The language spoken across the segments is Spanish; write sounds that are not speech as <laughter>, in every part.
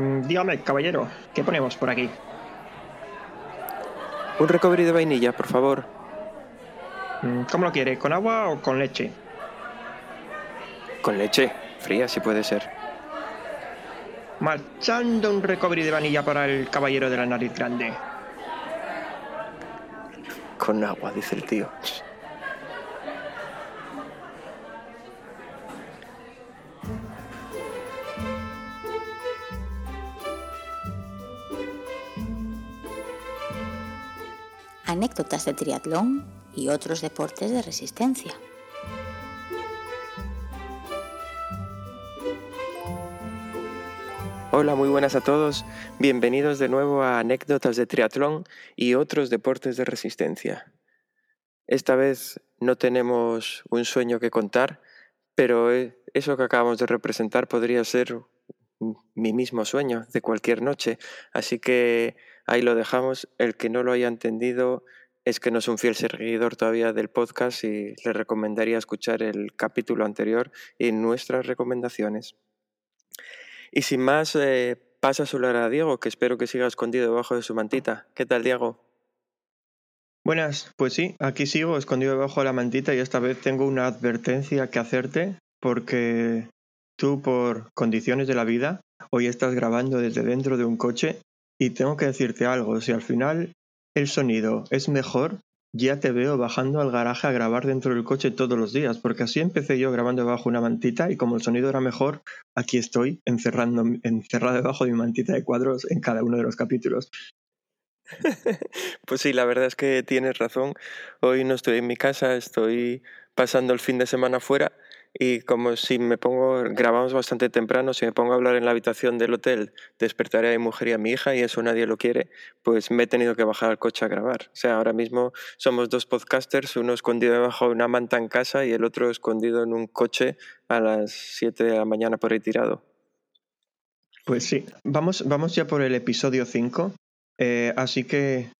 Mm, dígame, caballero, ¿qué ponemos por aquí? Un recovery de vainilla, por favor. Mm, ¿Cómo lo quiere? ¿Con agua o con leche? Con leche, fría si puede ser. Marchando un recovery de vainilla para el caballero de la nariz grande. Con agua, dice el tío. Anécdotas de triatlón y otros deportes de resistencia. Hola, muy buenas a todos. Bienvenidos de nuevo a anécdotas de triatlón y otros deportes de resistencia. Esta vez no tenemos un sueño que contar, pero eh, eso que acabamos de representar podría ser mi mismo sueño de cualquier noche. Así que ahí lo dejamos. El que no lo haya entendido es que no es un fiel seguidor todavía del podcast y le recomendaría escuchar el capítulo anterior y nuestras recomendaciones. Y sin más, eh, a saludar a Diego, que espero que siga escondido debajo de su mantita. ¿Qué tal, Diego? Buenas, pues sí, aquí sigo escondido debajo de la mantita y esta vez tengo una advertencia que hacerte porque tú por condiciones de la vida hoy estás grabando desde dentro de un coche y tengo que decirte algo, si al final el sonido es mejor, ya te veo bajando al garaje a grabar dentro del coche todos los días, porque así empecé yo grabando bajo una mantita y como el sonido era mejor, aquí estoy encerrando, encerrado debajo de mi mantita de cuadros en cada uno de los capítulos. <laughs> Pues sí, la verdad es que tienes razón. Hoy no estoy en mi casa, estoy pasando el fin de semana fuera y como si me pongo, grabamos bastante temprano, si me pongo a hablar en la habitación del hotel, despertaré a mi mujer y a mi hija y eso nadie lo quiere, pues me he tenido que bajar al coche a grabar. O sea, ahora mismo somos dos podcasters, uno escondido debajo de una manta en casa y el otro escondido en un coche a las 7 de la mañana por retirado. Pues sí, vamos, vamos ya por el episodio 5, eh, así que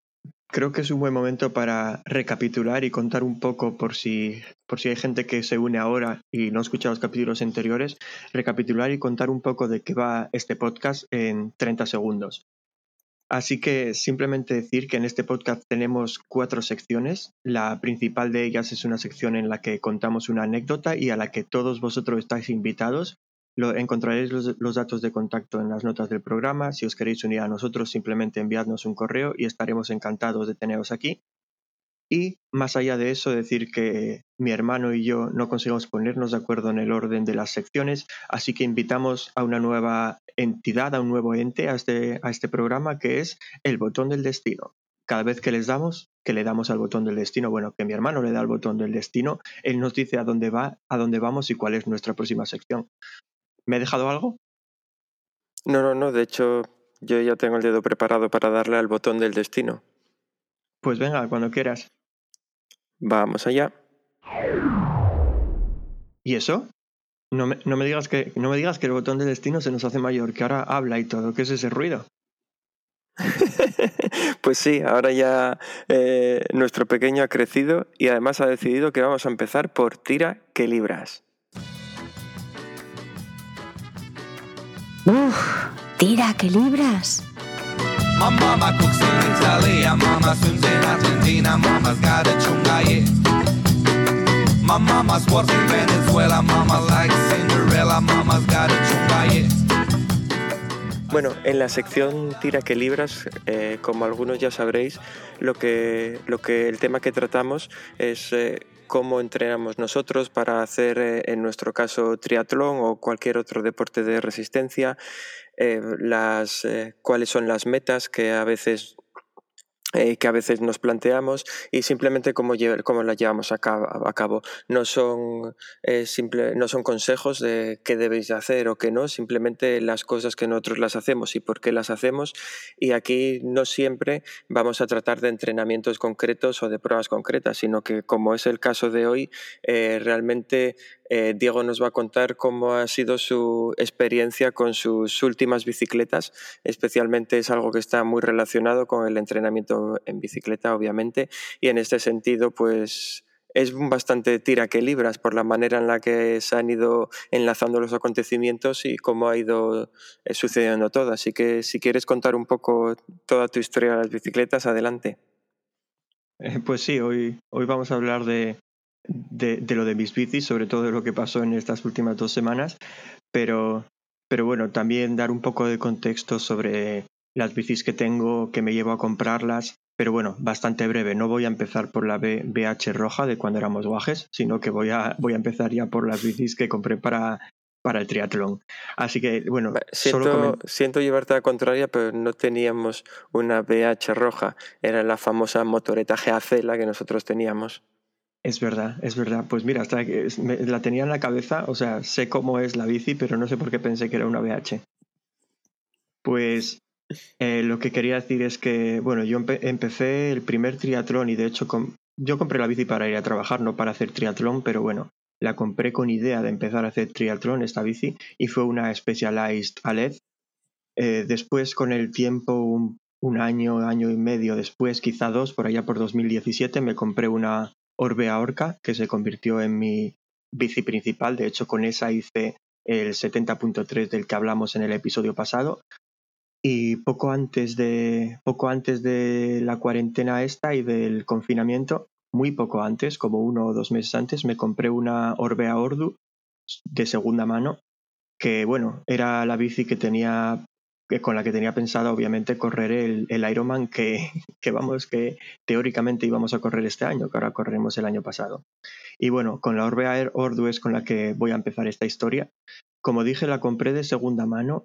Creo que es un buen momento para recapitular y contar un poco por si, por si hay gente que se une ahora y no ha escuchado los capítulos anteriores, recapitular y contar un poco de qué va este podcast en 30 segundos. Así que simplemente decir que en este podcast tenemos cuatro secciones. La principal de ellas es una sección en la que contamos una anécdota y a la que todos vosotros estáis invitados encontraréis los, datos de contacto en las notas del programa. Si os queréis unir a nosotros, simplemente enviadnos un correo y estaremos encantados de teneros aquí. Y más allá de eso, decir que mi hermano y yo no conseguimos ponernos de acuerdo en el orden de las secciones, así que invitamos a una nueva entidad, a un nuevo ente a este, a este programa que es el botón del destino. Cada vez que les damos, que le damos al botón del destino, bueno, que mi hermano le da al botón del destino, él nos dice a dónde va, a dónde vamos y cuál es nuestra próxima sección. ¿Me he dejado algo? No, no, no. De hecho, yo ya tengo el dedo preparado para darle al botón del destino. Pues venga, cuando quieras. Vamos allá. ¿Y eso? No me, no me, digas que, no me digas que el botón del destino se nos hace mayor, que ahora habla y todo. ¿Qué es ese ruido? <laughs> pues sí, ahora ya eh, nuestro pequeño ha crecido y además ha decidido que vamos a empezar por tira que libras. Uf, tira que libras. My mama cooks in Italy, mama swims in Argentina, mama's got a chungaye. My mama's works in Venezuela, mama likes Cinderella, mama's got a chungaye. Bueno, en la sección Tira que libras, eh, como algunos ya sabréis, lo que, lo que el tema que tratamos es eh, cómo entrenamos nosotros para hacer, eh, en nuestro caso, triatlón o cualquier otro deporte de resistencia, las, cuáles son las metas que a veces eh, que a veces nos planteamos y simplemente cómo, cómo las llevamos a cabo. No, son, eh, no son consejos de qué debéis hacer o qué no, simplemente las cosas que nosotros las hacemos y por qué las hacemos. Y aquí no siempre vamos a tratar de entrenamientos concretos o de pruebas concretas, sino que como es el caso de hoy, eh, realmente eh, Diego nos va a contar cómo ha sido su experiencia con sus últimas bicicletas. Especialmente es algo que está muy relacionado con el entrenamiento en bicicleta, obviamente. Y en este sentido, pues es bastante tira que libras por la manera en la que se han ido enlazando los acontecimientos y cómo ha ido eh, sucediendo todo. Así que si quieres contar un poco toda tu historia de las bicicletas, adelante. Eh, pues sí, hoy, hoy vamos a hablar de, de, lo de mis bicis, sobre todo de lo que pasó en estas últimas dos semanas, pero, pero bueno, también dar un poco de contexto sobre las bicis que tengo, que me llevo a comprarlas, pero bueno, bastante breve. No voy a empezar por la BH roja de cuando éramos guajes, sino que voy a, voy a empezar ya por las bicis que compré para, para el triatlón. Así que, bueno, siento, siento llevarte a la contraria, pero no teníamos una BH roja. Era la famosa motoreta GAC la que nosotros teníamos. Es verdad, es verdad. Pues mira, hasta que la tenía en la cabeza, o sea, sé cómo es la bici, pero no sé por qué pensé que era una BH. Pues eh, lo que quería decir es que, bueno, yo empecé el primer triatlón y de hecho yo compré la bici para ir a trabajar, no para hacer triatlón, pero bueno, la compré con idea de empezar a hacer triatlón, esta bici, y fue una Specialized Aled. Eh, después, con el tiempo, un, un, año, año y medio después, quizá dos, por allá por 2017, me compré una Orbea Orca, que se convirtió en mi bici principal. De hecho, con esa hice el 70.3 del que hablamos en el episodio pasado, y poco antes de poco antes de la cuarentena esta y del confinamiento, muy poco antes, como uno o dos meses antes, me compré una Orbea Ordu de segunda mano, que bueno, era la bici que tenía con la que tenía pensado obviamente correr el, el Ironman que, que vamos, que teóricamente íbamos a correr este año, que ahora corremos el año pasado. Y bueno, con la Orbea Ordu es con la que voy a empezar esta historia. Como dije, la compré de segunda mano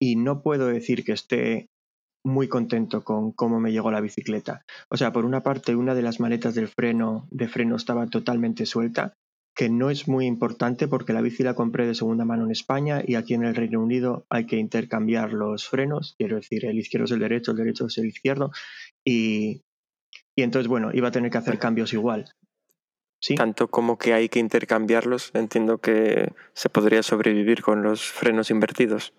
y no puedo decir que esté muy contento con cómo me llegó la bicicleta. O sea, por una parte, una de las maletas del freno de freno estaba totalmente suelta, que no es muy importante porque la bici la compré de segunda mano en España y aquí en el Reino Unido hay que intercambiar los frenos, quiero decir, el izquierdo es el derecho, el derecho es el izquierdo, y, y entonces, bueno, iba a tener que hacer cambios igual. ¿Sí? Tanto como que hay que intercambiarlos, entiendo que se podría sobrevivir con los frenos invertidos.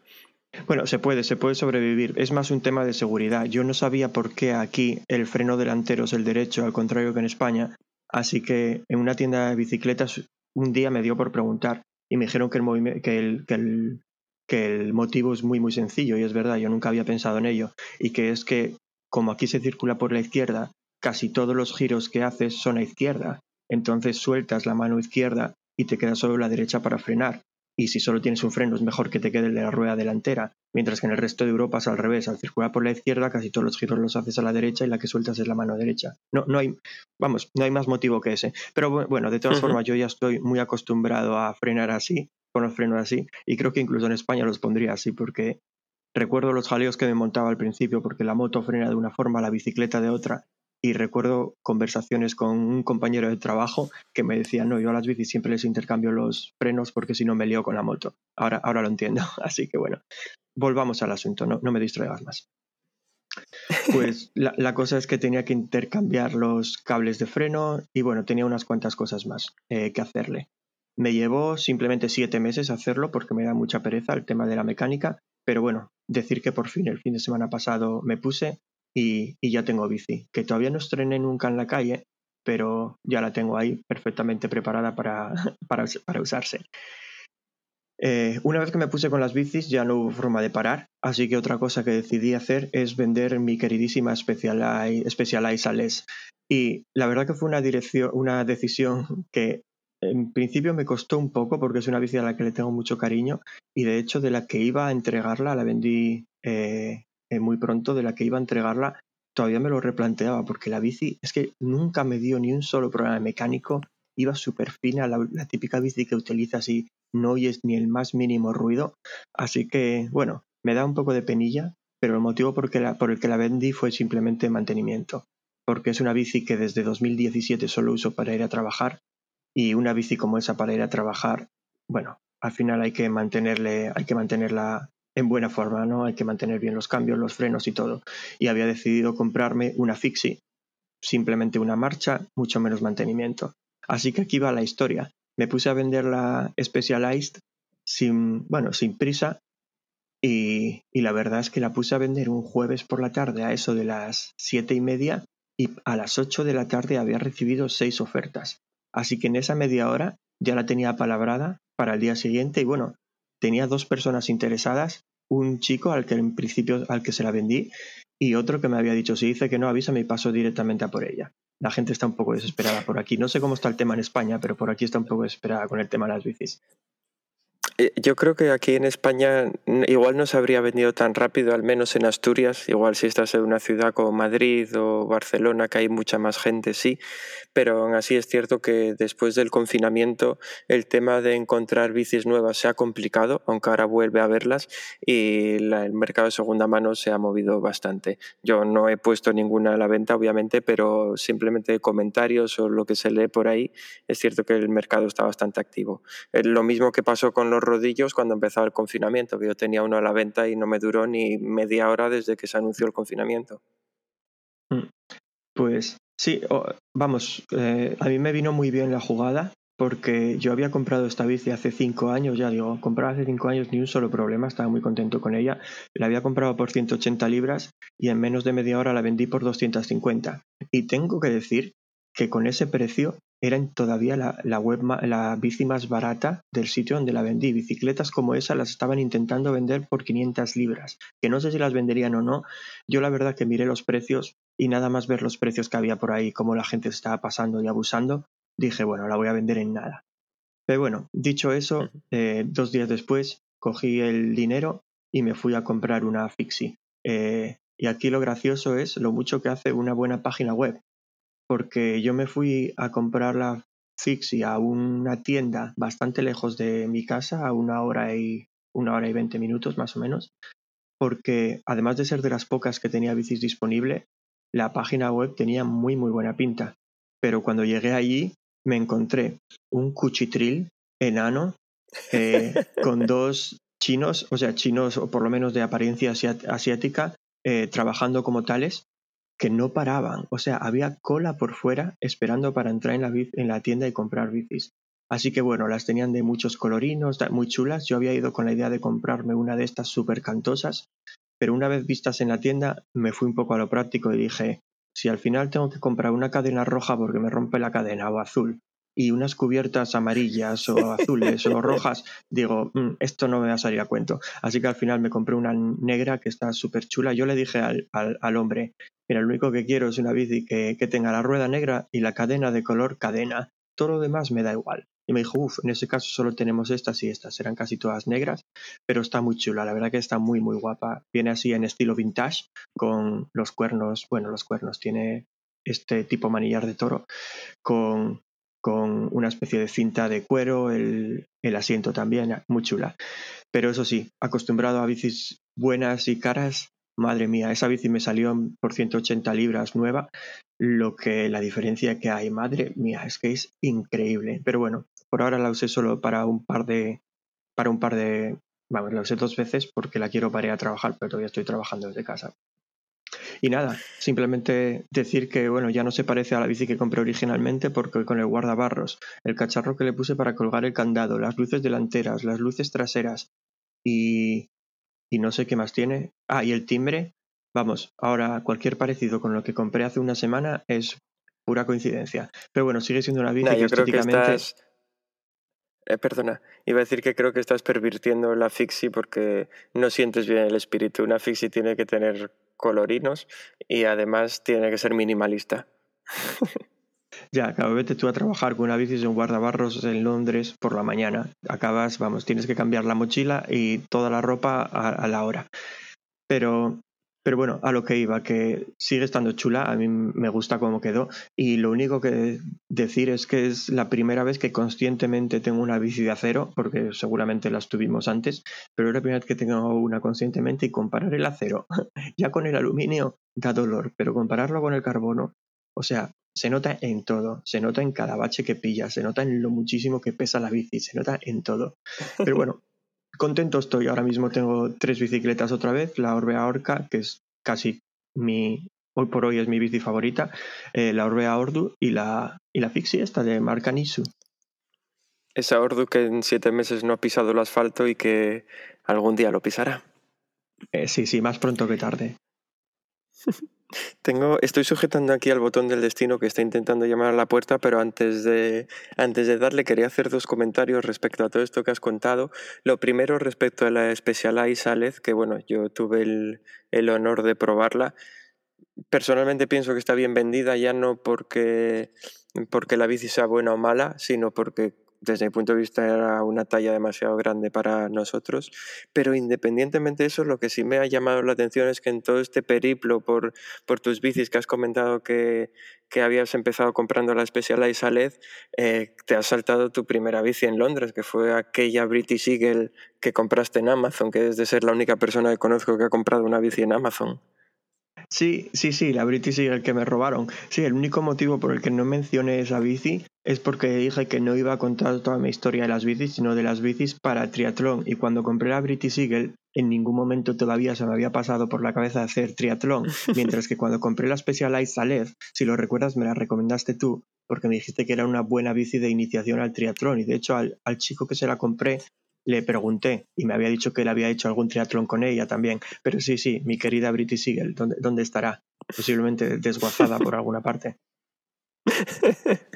Bueno, se puede, se puede sobrevivir. Es más un tema de seguridad. Yo no sabía por qué aquí el freno delantero es el derecho, al contrario que en España. Así que en una tienda de bicicletas un día me dio por preguntar y me dijeron que el, motivo es muy, muy sencillo y es verdad, yo nunca había pensado en ello. Y que es que como aquí se circula por la izquierda, casi todos los giros que haces son a izquierda. Entonces sueltas la mano izquierda y te queda solo la derecha para frenar y si solo tienes un freno es mejor que te quede el de la rueda delantera, mientras que en el resto de Europa es al revés, al circular por la izquierda casi todos los giros los haces a la derecha y la que sueltas es la mano derecha. No, no hay, vamos, no hay más motivo que ese. Pero bueno, de todas formas yo ya estoy muy acostumbrado a frenar así, con los frenos así, y creo que incluso en España los pondría así, porque recuerdo los jaleos que me montaba al principio, porque la moto frena de una forma, la bicicleta de otra, y recuerdo conversaciones con un compañero de trabajo que me decía, no, yo a las bicis siempre les intercambio los frenos porque si no me lío con la moto. Ahora, ahora lo entiendo, <laughs> así que bueno, volvamos al asunto, no, no me distraigas más. Pues <laughs> la, cosa es que tenía que intercambiar los cables de freno y bueno, tenía unas cuantas cosas más eh, que hacerle. Me llevó simplemente siete meses hacerlo porque me da mucha pereza el tema de la mecánica, pero bueno, decir que por fin el fin de semana pasado me puse y, ya tengo bici, que todavía no estrené nunca en la calle, pero ya la tengo ahí perfectamente preparada para, <laughs> para, usarse. Eh, una vez que me puse con las bicis ya no hubo forma de parar, así que otra cosa que decidí hacer es vender mi queridísima Specialized, Specialized Y la verdad que fue una, dirección, una decisión que en principio me costó un poco porque es una bici a la que le tengo mucho cariño y de hecho de la que iba a entregarla la vendí eh, eh, muy pronto de la que iba a entregarla, todavía me lo replanteaba, porque la bici es que nunca me dio ni un solo problema mecánico, iba súper fina, la, típica bici que utilizas y no oyes ni el más mínimo ruido, así que bueno, me da un poco de penilla, pero el motivo por, por el que la vendí fue simplemente mantenimiento, porque es una bici que desde 2017 solo uso para ir a trabajar y una bici como esa para ir a trabajar, bueno, al final hay que mantenerle, hay que mantenerla en buena forma, ¿no? Hay que mantener bien los cambios, los frenos y todo. Y había decidido comprarme una Fixie, simplemente una marcha, mucho menos mantenimiento. Así que aquí va la historia. Me puse a vender la Specialized sin, bueno, sin prisa y, y, la verdad es que la puse a vender un jueves por la tarde a eso de las siete y media y a las ocho de la tarde había recibido seis ofertas. Así que en esa media hora ya la tenía palabrada para el día siguiente y bueno, tenía dos personas interesadas, un chico al que en principio al que se la vendí y otro que me había dicho si dice que no avisa me paso directamente a por ella. La gente está un poco desesperada por aquí. No sé cómo está el tema en España, pero por aquí está un poco desesperada con el tema de las bicis. Eh, yo creo que aquí en España igual no se habría vendido tan rápido, al menos en Asturias. Igual si estás en una ciudad como Madrid o Barcelona, que hay mucha más gente, sí. Pero aún así es cierto que después del confinamiento el tema de encontrar bicis nuevas se ha complicado, aunque ahora vuelve a verlas, y el mercado de segunda mano se ha movido bastante. Yo no he puesto ninguna a la venta, obviamente, pero simplemente comentarios o lo que se lee por ahí, es cierto que el mercado está bastante activo. Eh, lo mismo que pasó con los rodillos cuando empezaba el confinamiento, que yo tenía uno a la venta y no me duró ni media hora desde que se anunció el confinamiento. Mm. Pues sí, vamos, eh, a mí me vino muy bien la jugada porque yo había comprado esta bici hace cinco años, ya digo, comprado hace cinco años ni un solo problema, estaba muy contento con ella. La había comprado por 180 libras y en menos de media hora la vendí por 250. Y tengo que decir que con ese precio era todavía la, web, la bici más barata del sitio donde la vendí. Bicicletas como esa las estaban intentando vender por 500 libras, que no sé si las venderían o no. Yo la verdad que miré los precios y nada más ver los precios que había por ahí, cómo la gente se estaba pasando y abusando, dije, bueno, la voy a vender en nada. Pero bueno, dicho eso, eh, dos días después cogí el dinero y me fui a comprar una Fixie. Eh, y aquí lo gracioso es lo mucho que hace una buena página web porque yo me fui a comprar la Fixie a una tienda bastante lejos de mi casa, a una hora y una hora y veinte minutos más o menos, porque además de ser de las pocas que tenía bicis disponible, la página web tenía muy muy buena pinta. Pero cuando llegué allí me encontré un cuchitril enano eh, <laughs> con dos chinos, o sea, chinos o por lo menos de apariencia asiática, eh, trabajando como tales que no paraban, o sea, había cola por fuera esperando para entrar en la, en la tienda y comprar bicis. Así que bueno, las tenían de muchos colorinos, muy chulas. Yo había ido con la idea de comprarme una de estas súper cantosas, pero una vez vistas en la tienda me fui un poco a lo práctico y dije, si al final tengo que comprar una cadena roja porque me rompe la cadena o azul, y unas cubiertas amarillas o <laughs> azules o rojas, digo, mm, esto no me va a salir a cuento. Así que al final me compré una negra que está súper chula. Yo le dije al, al, hombre, mira, lo único que quiero es una bici que, que tenga la rueda negra y la cadena de color cadena. Todo lo demás me da igual. Y me dijo, uff, en ese caso solo tenemos estas y estas, serán casi todas negras, pero está muy chula, la verdad que está muy, muy guapa. Viene así en estilo vintage, con los cuernos, bueno, los cuernos, tiene este tipo manillar de toro, con con una especie de cinta de cuero, el, asiento también, muy chula. Pero eso sí, acostumbrado a bicis buenas y caras, madre mía, esa bici me salió por 180 libras nueva, lo que la diferencia que hay, madre mía, es que es increíble. Pero bueno, por ahora la usé solo para un par de, para un par de, vamos, la usé dos veces porque la quiero para ir a trabajar, pero todavía estoy trabajando desde casa. Y nada, simplemente decir que bueno, ya no se parece a la bici que compré originalmente porque con el guardabarros, el cacharro que le puse para colgar el candado, las luces delanteras, las luces traseras y, y no sé qué más tiene. Ah, y el timbre. Vamos, ahora cualquier parecido con lo que compré hace una semana es pura coincidencia. Pero bueno, sigue siendo una bici que estéticamente... Eh, perdona, iba a decir que creo que estás pervirtiendo la fixie porque no sientes bien el espíritu. Una fixie tiene que tener colorinos y además tiene que ser minimalista. <laughs> Ya, acabo vete tú a trabajar con una bici en guardabarros en Londres por la mañana. Acabas, vamos, tienes que cambiar la mochila y toda la ropa a la hora. Pero pero bueno, a lo que iba, que sigue estando chula, a mí me gusta cómo quedó y lo único que decir es que es la primera vez que conscientemente tengo una bici de acero, porque seguramente las tuvimos antes, pero es la primera vez que tengo una conscientemente y comparar el acero <laughs> ya con el aluminio da dolor, pero compararlo con el carbono, o sea, se nota en todo, se nota en cada bache que pilla, se nota en lo muchísimo que pesa la bici, se nota en todo. Pero bueno, contento estoy. Ahora mismo tengo tres bicicletas otra vez. La Orbea Orca, que es casi mi, hoy por hoy es mi bici favorita. Eh, la Orbea Ordu y la, y la Fixie esta de marca Nisu. Esa Ordu que en siete meses no ha pisado el asfalto y que algún día lo pisará. Eh, sí, sí, más pronto que tarde. <laughs> Tengo, estoy sujetando aquí al botón del destino que está intentando llamar a la puerta, pero antes de, antes de darle quería hacer dos comentarios respecto a todo esto que has contado. Lo primero respecto a la Specialized Alez, que bueno, yo tuve el, el honor de probarla. Personalmente pienso que está bien vendida, ya no porque, porque la bici sea buena o mala, sino porque desde mi punto de vista era una talla demasiado grande para nosotros, pero independientemente de eso, lo que sí me ha llamado la atención es que en todo este periplo por, por tus bicis que has comentado que, que habías empezado comprando la Specialized Aled, eh, te has saltado tu primera bici en Londres, que fue aquella British Eagle que compraste en Amazon, que es de ser la única persona que conozco que ha comprado una bici en Amazon. Sí, sí, sí, la British Eagle que me robaron. Sí, el único motivo por el que no mencioné esa bici es porque dije que no iba a contar toda mi historia de las bicis, sino de las bicis para triatlón. Y cuando compré la British Eagle, en ningún momento todavía se me había pasado por la cabeza hacer triatlón. <laughs> Mientras que cuando compré la Specialized Saled, si lo recuerdas, me la recomendaste tú, porque me dijiste que era una buena bici de iniciación al triatlón. Y de hecho, al, al chico que se la compré, le pregunté y me había dicho que él había hecho algún triatlón con ella también. Pero sí, sí, mi querida British Eagle, ¿dónde, dónde estará? Posiblemente desguazada por <laughs> alguna parte. <laughs>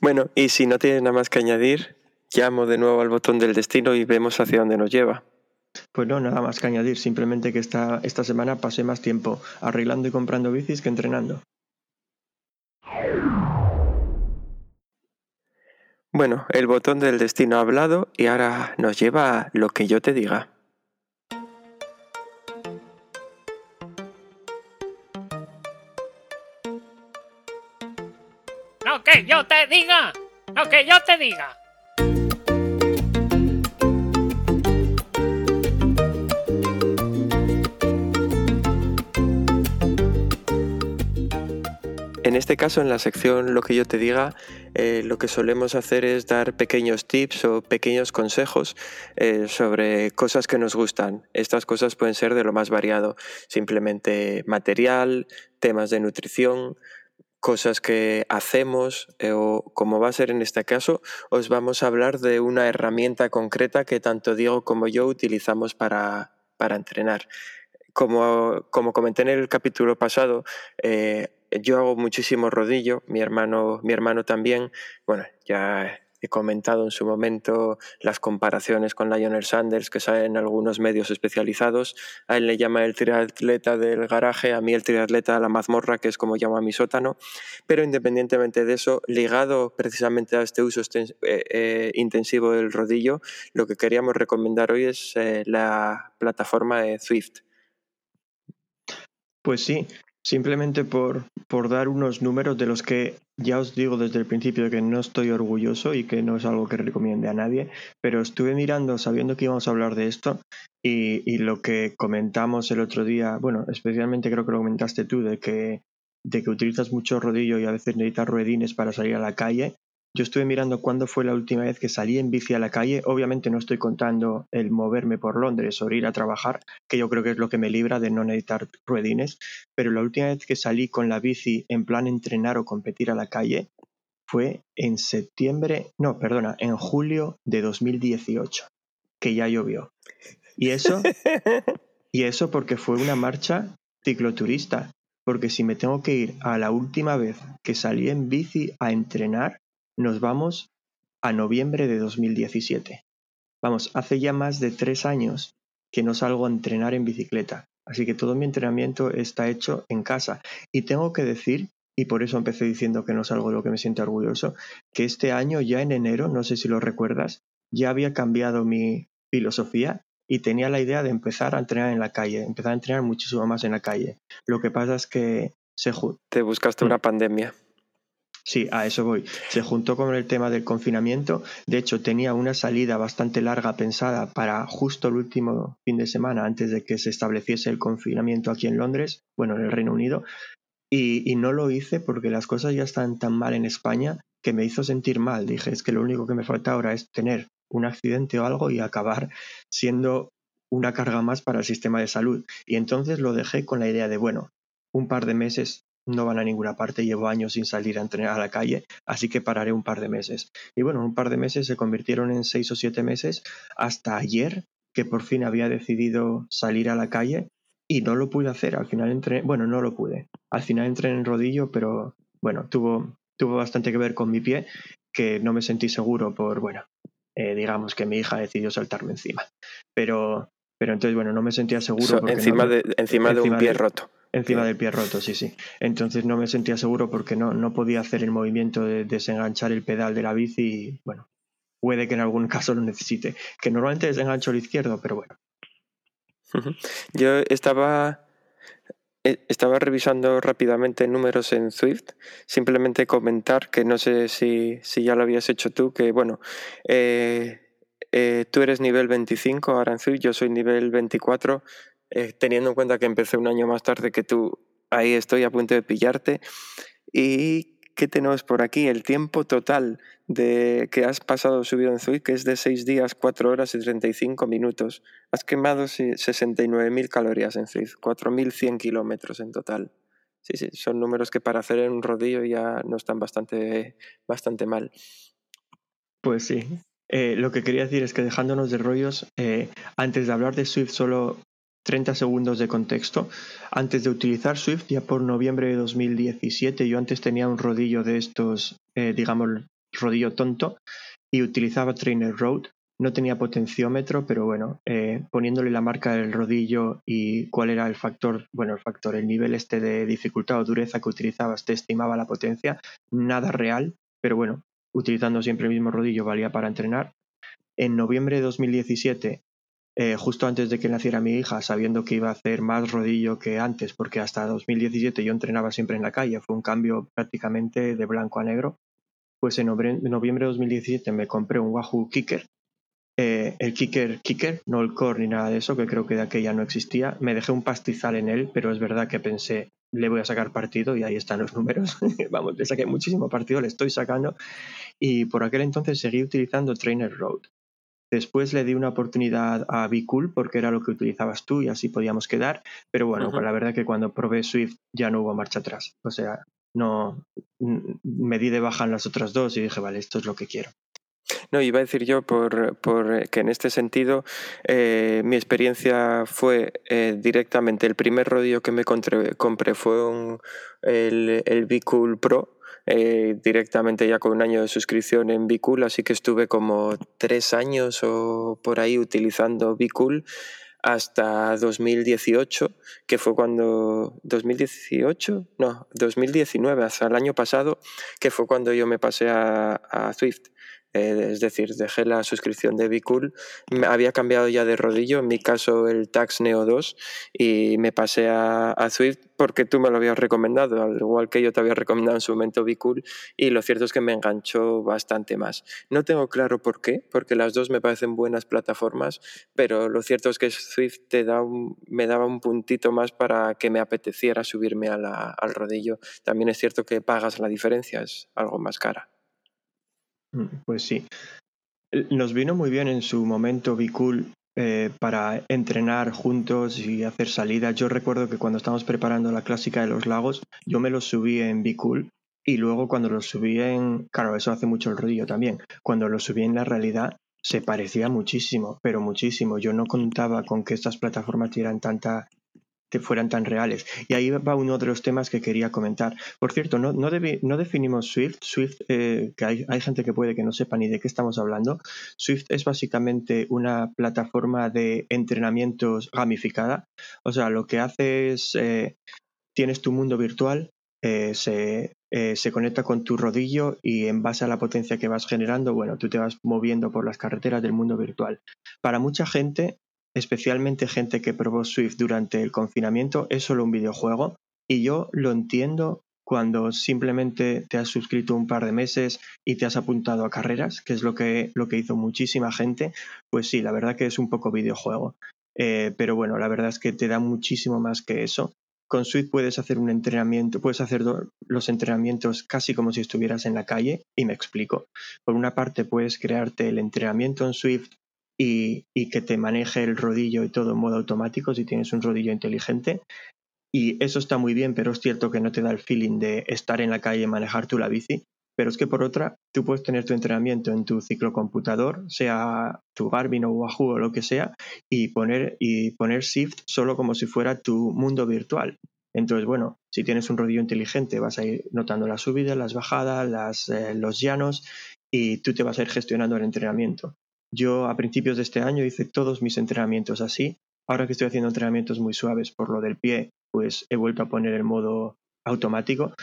Bueno, y si no tienes nada más que añadir, llamo de nuevo al botón del destino y vemos hacia dónde nos lleva. Pues no, nada más que añadir, simplemente que esta, esta semana pasé más tiempo arreglando y comprando bicis que entrenando. Bueno, el botón del destino ha hablado y ahora nos lleva a lo que yo te diga. Yo te diga. Lo que yo te diga. En este caso, en la sección Lo que yo te diga, eh, lo que solemos hacer es dar pequeños tips o pequeños consejos eh, sobre cosas que nos gustan. Estas cosas pueden ser de lo más variado, simplemente material, temas de nutrición, cosas que hacemos eh, o como va a ser en este caso, os vamos a hablar de una herramienta concreta que tanto Diego como yo utilizamos para, para entrenar. Como, como, comenté en el capítulo pasado, eh, yo hago muchísimo rodillo, mi hermano, mi hermano también. Bueno, ya he comentado en su momento las comparaciones con Lionel Sanders que salen en algunos medios especializados. A él le llama el triatleta del garaje, a mí el triatleta de la mazmorra, que es como llama mi sótano. Pero independientemente de eso, ligado precisamente a este uso eh, eh, intensivo del rodillo, lo que queríamos recomendar hoy es eh, la plataforma de Swift. Pues sí, Simplemente por, por dar unos números de los que ya os digo desde el principio que no estoy orgulloso y que no es algo que recomiende a nadie, pero estuve mirando sabiendo que íbamos a hablar de esto y, y lo que comentamos el otro día, bueno, especialmente creo que lo comentaste tú, de que, de que utilizas mucho rodillo y a veces necesitas ruedines para salir a la calle, yo estuve mirando cuándo fue la última vez que salí en bici a la calle. Obviamente no estoy contando el moverme por Londres o ir a trabajar, que yo creo que es lo que me libra de no necesitar ruedines, pero la última vez que salí con la bici en plan entrenar o competir a la calle fue en septiembre, no, perdona, en julio de 2018, que ya llovió. Y eso, <laughs> y eso porque fue una marcha cicloturista, porque si me tengo que ir a la última vez que salí en bici a entrenar, nos vamos a noviembre de 2017. Vamos, hace ya más de tres años que no salgo a entrenar en bicicleta, así que todo mi entrenamiento está hecho en casa. Y tengo que decir, y por eso empecé diciendo que no salgo de lo que me siento orgulloso, que este año ya en enero, no sé si lo recuerdas, ya había cambiado mi filosofía y tenía la idea de empezar a entrenar en la calle, empezar a entrenar muchísimo más en la calle. Lo que pasa es que se... Te buscaste una pandemia. Sí, a eso voy. Se juntó con el tema del confinamiento. De hecho, tenía una salida bastante larga pensada para justo el último fin de semana antes de que se estableciese el confinamiento aquí en Londres, bueno, en el Reino Unido. Y, no lo hice porque las cosas ya están tan mal en España que me hizo sentir mal. Dije, es que lo único que me falta ahora es tener un accidente o algo y acabar siendo una carga más para el sistema de salud. Y entonces lo dejé con la idea de, bueno, un par de meses no van a ninguna parte, llevo años sin salir a entrenar a la calle, así que pararé un par de meses. Y bueno, un par de meses se convirtieron en seis o siete meses hasta ayer, que por fin había decidido salir a la calle y no lo pude hacer. Al final entré, bueno, no lo pude. Al final entré en el rodillo, pero bueno, tuvo, tuvo bastante que ver con mi pie, que no me sentí seguro por, bueno, eh, digamos que mi hija decidió saltarme encima. Pero, pero entonces, bueno, no me sentía seguro. encima, de, encima, de un pie roto. Encima del pie roto, sí, sí. Entonces no me sentía seguro porque no, no podía hacer el movimiento de desenganchar el pedal de la bici y, bueno, puede que en algún <laughs> caso lo necesite. Que normalmente desengancho el izquierdo, pero bueno. Yo estaba eh, estaba revisando rápidamente números en Swift. Simplemente comentar que no sé si, si ya lo habías hecho tú, que bueno, eh, eh, tú eres nivel 25 ahora en Swift, yo soy nivel 24. Teniendo en cuenta que empecé un año más tarde que tú, ahí estoy a punto de pillarte. ¿Y qué tenemos por aquí? El tiempo total de que has pasado subido en que es de 6 días, 4 horas y 35 minutos. Has quemado 69.000 calorías en Zwift, 4.100 kilómetros en total. Sí, sí, son números que para hacer en un rodillo ya no están bastante, bastante mal. Pues sí. Eh, lo que quería decir es que dejándonos de rollos, eh, antes de hablar de Swift solo 30 segundos de contexto. Antes de utilizar Swift, ya por noviembre de 2017, yo antes tenía un rodillo de estos, eh, digamos, rodillo tonto y utilizaba Trainer Road. No tenía potenciómetro, pero bueno, eh, poniéndole la marca del rodillo y cuál era el factor, bueno, el factor, el nivel este de dificultad o dureza que utilizabas, te estimaba la potencia, nada real, pero bueno, utilizando siempre el mismo rodillo valía para entrenar. En noviembre de 2017, eh, justo antes de que naciera mi hija, sabiendo que iba a hacer más rodillo que antes, porque hasta 2017 yo entrenaba siempre en la calle, fue un cambio prácticamente de blanco a negro, pues en noviembre de 2017 me compré un Wahoo Kicker, eh, el Kicker Kicker, no el Core ni nada de eso, que creo que de aquella no existía. Me dejé un pastizal en él, pero es verdad que pensé, le voy a sacar partido y ahí están los números. <laughs> Vamos, le saqué muchísimo partido, le estoy sacando. Y por aquel entonces seguí utilizando Trainer Road. Después le di una oportunidad a Bicool porque era lo que utilizabas tú y así podíamos quedar. Pero bueno, la verdad que cuando probé Swift ya no hubo marcha atrás. O sea, no me di de baja en las otras dos y dije, vale, esto es lo que quiero. No, iba a decir yo por, por que en este sentido eh, mi experiencia fue eh, directamente, el primer rodillo que me compré, fue un, el, el Bicool Pro, eh, directamente ya con un año de suscripción en Bicool, así que estuve como tres años o por ahí utilizando Bicool hasta 2018, que fue cuando... ¿2018? No, 2019, hasta el año pasado, que fue cuando yo me pasé a, a Swift. Eh, es decir, dejé la suscripción de Bicool, había cambiado ya de rodillo, en mi caso el Tax Neo 2, y me pasé a, Swift porque tú me lo habías recomendado, al igual que yo te había recomendado en su momento Bicool, y lo cierto es que me enganchó bastante más. No tengo claro por qué, porque las dos me parecen buenas plataformas, pero lo cierto es que Swift te da me daba un puntito más para que me apeteciera subirme al rodillo. También es cierto que pagas la diferencia, es algo más cara. Mm, pues sí. Nos vino muy bien en su momento Bicool eh, para entrenar juntos y hacer salidas. Yo recuerdo que cuando estábamos preparando la clásica de los lagos, yo me los subí en Bicool y luego cuando los subí en... Claro, eso hace mucho el rodillo también. Cuando los subí en la realidad se parecía muchísimo, pero muchísimo. Yo no contaba con que estas plataformas tuvieran tanta que fueran tan reales. Y ahí va uno de los temas que quería comentar. Por cierto, no, no, no definimos Swift. Swift, eh, que hay, hay, gente que puede que no sepa ni de qué estamos hablando. Swift es básicamente una plataforma de entrenamientos gamificada. O sea, lo que hace es, eh, tienes tu mundo virtual, eh, se, se conecta con tu rodillo y en base a la potencia que vas generando, bueno, tú te vas moviendo por las carreteras del mundo virtual. Para mucha gente especialmente gente que probó Swift durante el confinamiento, es solo un videojuego y yo lo entiendo cuando simplemente te has suscrito un par de meses y te has apuntado a carreras, que es lo que, lo que hizo muchísima gente, pues sí, la verdad que es un poco videojuego. Eh, pero bueno, la verdad es que te da muchísimo más que eso. Con Swift puedes hacer un entrenamiento, puedes hacer los entrenamientos casi como si estuvieras en la calle, y me explico. Por una parte, puedes crearte el entrenamiento en Swift y, que te maneje el rodillo y todo en modo automático si tienes un rodillo inteligente. Y eso está muy bien, pero es cierto que no te da el feeling de estar en la calle y manejar tú la bici. Pero es que por otra, tú puedes tener tu entrenamiento en tu ciclocomputador, sea tu Garmin o Wahoo o lo que sea, y poner, y poner Shift solo como si fuera tu mundo virtual. Entonces, bueno, si tienes un rodillo inteligente, vas a ir notando las subidas, las bajadas, las, eh, los llanos, y tú te vas a ir gestionando el entrenamiento. Yo a principios de este año hice todos mis entrenamientos así. Ahora que estoy haciendo entrenamientos muy suaves por lo del pie, pues he vuelto a poner el modo automático,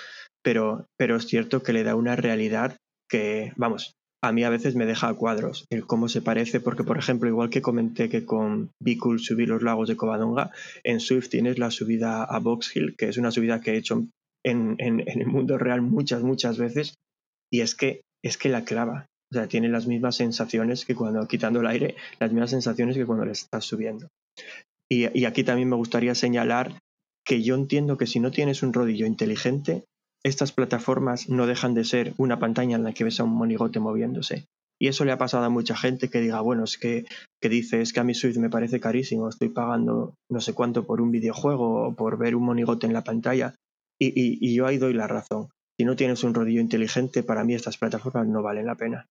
pero, pero es cierto que le da una realidad que, vamos, a mí a veces me deja a cuadros el cómo se parece, porque por ejemplo, igual que comenté que con Bicul subí los lagos de Covadonga, en Swift tienes la subida a Box Hill, que es una subida que he hecho en, en, en el mundo real muchas, muchas veces, y es que, es que la clava. O sea, tiene las mismas sensaciones que cuando quitando el aire, las mismas sensaciones que cuando le estás subiendo. Y, aquí también me gustaría señalar que yo entiendo que si no tienes un rodillo inteligente, estas plataformas no dejan de ser una pantalla en la que ves a un monigote moviéndose. Y eso le ha pasado a mucha gente que diga, bueno, es que, que dice, es que a mi Switch me parece carísimo, estoy pagando no sé cuánto por un videojuego o por ver un monigote en la pantalla. Y, y yo ahí doy la razón. Si no tienes un rodillo inteligente, para mí estas plataformas no valen la pena.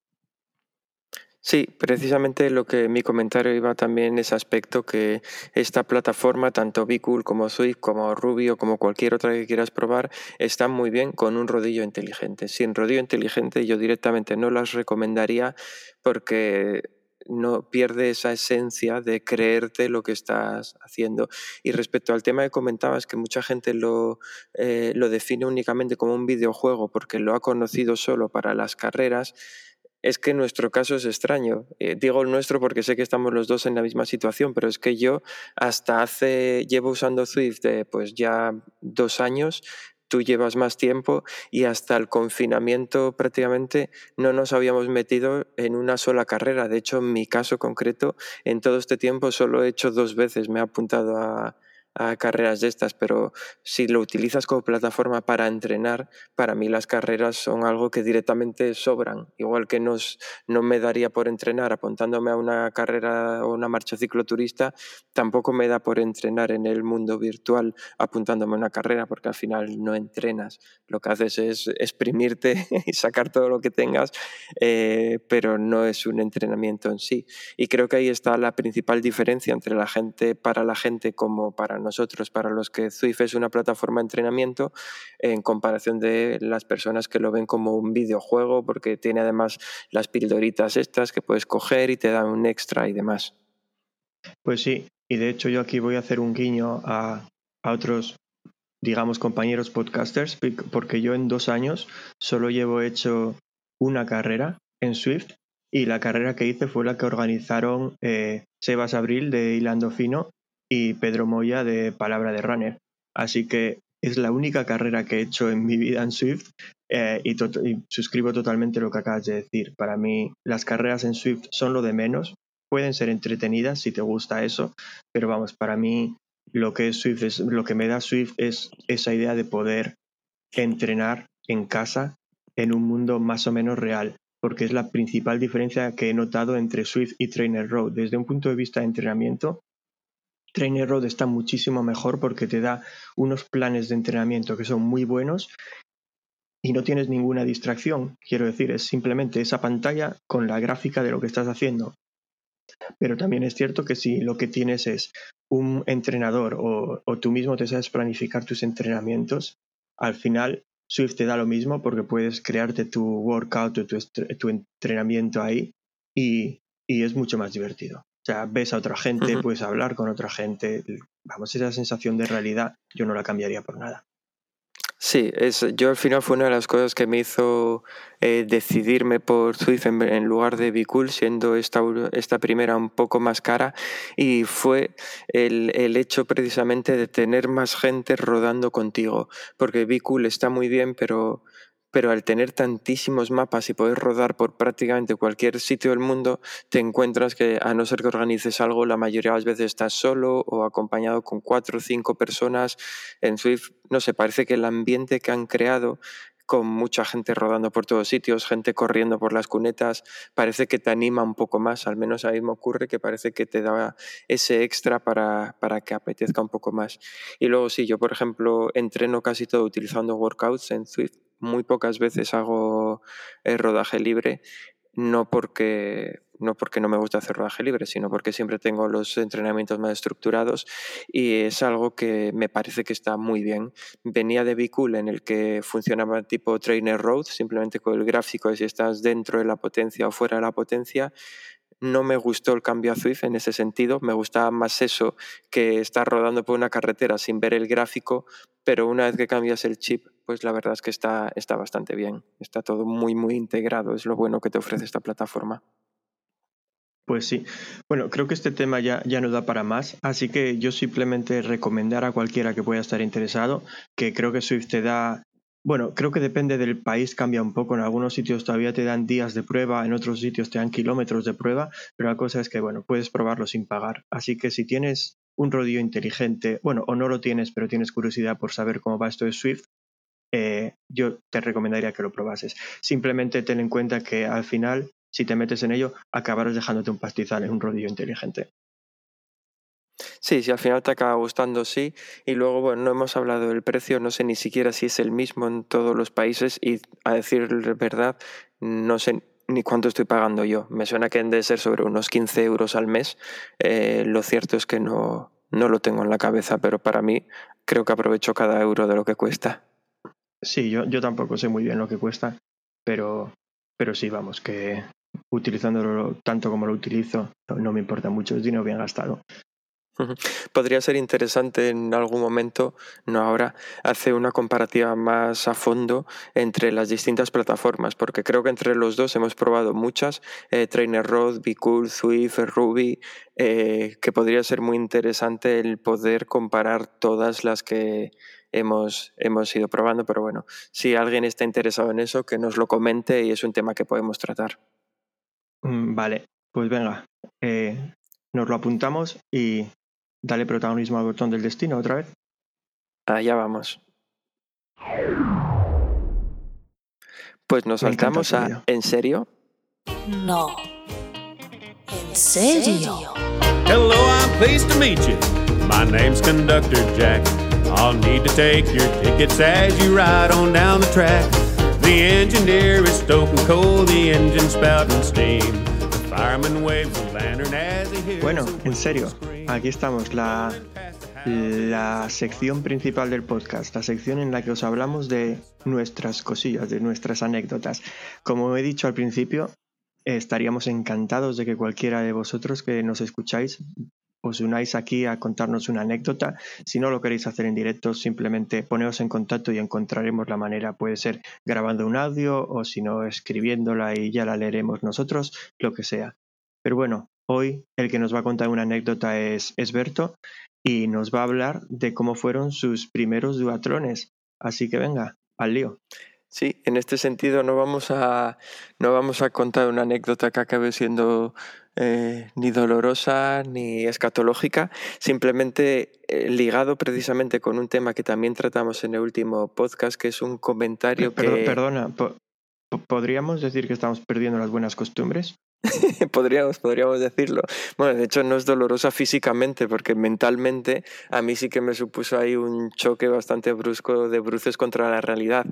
Sí, precisamente lo que mi comentario iba también en ese aspecto, que esta plataforma, tanto Bicool como Swift, como Rubio, como cualquier otra que quieras probar, están muy bien con un rodillo inteligente. Sin rodillo inteligente yo directamente no las recomendaría porque no pierde esa esencia de creerte lo que estás haciendo. Y respecto al tema que comentabas, que mucha gente lo, eh, lo define únicamente como un videojuego porque lo ha conocido solo para las carreras, es que nuestro caso es extraño. Eh, digo el nuestro porque sé que estamos los dos en la misma situación, pero es que yo hasta hace, llevo usando Swift pues ya dos años, tú llevas más tiempo y hasta el confinamiento prácticamente no nos habíamos metido en una sola carrera. De hecho, en mi caso concreto, en todo este tiempo solo he hecho dos veces, me he apuntado a, a carreras de estas, pero si lo utilizas como plataforma para entrenar, para mí las carreras son algo que directamente sobran. Igual que nos, no me daría por entrenar apuntándome a una carrera o una marcha cicloturista, tampoco me da por entrenar en el mundo virtual apuntándome a una carrera, porque al final no entrenas. Lo que haces es exprimirte <laughs> y sacar todo lo que tengas, eh, pero no es un entrenamiento en sí. Y creo que ahí está la principal diferencia entre la gente, para la gente como para nosotros, para los que Zwift es una plataforma de entrenamiento, en comparación de las personas que lo ven como un videojuego, porque tiene además las pildoritas estas que puedes coger y te dan un extra y demás. Pues sí, y de hecho yo aquí voy a hacer un guiño a, otros, digamos, compañeros podcasters, porque yo en dos años solo llevo hecho una carrera en Swift y la carrera que hice fue la que organizaron eh, Sebas Abril de Hilando Fino y Pedro Moya de Palabra de Runner. Así que es la única carrera que he hecho en mi vida en Swift eh, y, suscribo totalmente lo que acabas de decir. Para mí las carreras en Swift son lo de menos. Pueden ser entretenidas si te gusta eso, pero vamos, para mí lo que es Swift es lo que me da Swift es esa idea de poder entrenar en casa en un mundo más o menos real, porque es la principal diferencia que he notado entre Swift y Trainer Road. Desde un punto de vista de entrenamiento, Trainer Road está muchísimo mejor porque te da unos planes de entrenamiento que son muy buenos y no tienes ninguna distracción. Quiero decir, es simplemente esa pantalla con la gráfica de lo que estás haciendo. Pero también es cierto que si lo que tienes es un entrenador o, tú mismo te sabes planificar tus entrenamientos, al final Swift te da lo mismo porque puedes crearte tu workout tu, entrenamiento ahí y es mucho más divertido. O sea, ves a otra gente, uh -huh. puedes hablar con otra gente. Vamos, esa sensación de realidad yo no la cambiaría por nada. Sí, es, yo al final fue una de las cosas que me hizo eh, decidirme por Swift en, en, lugar de Bicool, siendo esta, esta primera un poco más cara, y fue el, el hecho precisamente de tener más gente rodando contigo, porque Bicool está muy bien, pero pero al tener tantísimos mapas y poder rodar por prácticamente cualquier sitio del mundo, te encuentras que a no ser que organices algo, la mayoría de las veces estás solo o acompañado con cuatro o cinco personas. En Swift, no sé, parece que el ambiente que han creado con mucha gente rodando por todos sitios, gente corriendo por las cunetas, parece que te anima un poco más, al menos a mí me ocurre que parece que te da ese extra para, para que apetezca un poco más. Y luego sí, yo por ejemplo entreno casi todo utilizando workouts en Swift muy pocas veces hago eh, rodaje libre, no porque, no porque no me gusta hacer rodaje libre, sino porque siempre tengo los entrenamientos más estructurados y es algo que me parece que está muy bien. Venía de Bicool en el que funcionaba tipo trainer road, simplemente con el gráfico de si estás dentro de la potencia o fuera de la potencia. No me gustó el cambio a Zwift en ese sentido, me gustaba más eso que estar rodando por una carretera sin ver el gráfico, pero una vez que cambias el chip, pues la verdad es que está, está bastante bien, está todo muy, muy integrado, es lo bueno que te ofrece esta plataforma. Pues sí. Bueno, creo que este tema ya, ya no da para más, así que yo simplemente recomendar a cualquiera que pueda estar interesado, que creo que Swift te da, bueno, creo que depende del país, cambia un poco, en algunos sitios todavía te dan días de prueba, en otros sitios te dan kilómetros de prueba, pero la cosa es que, bueno, puedes probarlo sin pagar. Así que si tienes un rodillo inteligente, bueno, o no lo tienes, pero tienes curiosidad por saber cómo va esto de Swift, eh, yo te recomendaría que lo probases. Simplemente ten en cuenta que al final si te metes en ello, acabarás dejándote un pastizal en un rodillo inteligente. Sí, si al final te acaba gustando, sí. Y luego, bueno, no hemos hablado del precio, no sé ni siquiera si es el mismo en todos los países y a decir verdad, no sé ni cuánto estoy pagando yo. Me suena que han de ser sobre unos 15 euros al mes. Eh, lo cierto es que no, no lo tengo en la cabeza, pero para mí creo que aprovecho cada euro de lo que cuesta. Sí, yo, yo tampoco sé muy bien lo que cuesta, pero, pero sí, vamos, que, utilizándolo tanto como lo utilizo, no, me importa mucho, es dinero bien gastado. Podría ser interesante en algún momento, no ahora, hacer una comparativa más a fondo entre las distintas plataformas, porque creo que entre los dos hemos probado muchas, eh, Trainer Road, Swift, Ruby, eh, que podría ser muy interesante el poder comparar todas las que hemos, hemos ido probando, pero bueno, si alguien está interesado en eso, que nos lo comente y es un tema que podemos tratar. Mm, vale, pues venga, eh, nos lo apuntamos y dale protagonismo al botón del destino otra vez. Allá vamos. Pues nos saltamos a ¿En serio? No. ¿En serio? Hello, I'm pleased to meet you. My name's Conductor Jack. I'll need to take your tickets as you ride on down the track. The engineer is stoking coal, the engine spouting steam. The fireman waves a lantern as he hears Bueno, en serio, aquí estamos, la, la sección principal del podcast, la sección en la que os hablamos de nuestras cosillas, de nuestras anécdotas. Como he dicho al principio, estaríamos encantados de que cualquiera de vosotros que nos escucháis os unáis aquí a contarnos una anécdota. Si no lo queréis hacer en directo, simplemente poneos en contacto y encontraremos la manera. Puede ser grabando un audio o si no, escribiéndola y ya la leeremos nosotros, lo que sea. Pero bueno, hoy el que nos va a contar una anécdota es Esberto y nos va a hablar de cómo fueron sus primeros duatrones. Así que venga, al lío. Sí, en este sentido no vamos a, no vamos a contar una anécdota que acabe siendo eh, ni dolorosa ni escatológica, simplemente eh, ligado precisamente con un tema que también tratamos en el último podcast, que es un comentario que... Perdona, ¿podríamos decir que estamos perdiendo las buenas costumbres? <laughs> podríamos, podríamos decirlo. Bueno, de hecho no es dolorosa físicamente, porque mentalmente a mí sí que me supuso ahí un choque bastante brusco de bruces contra la realidad.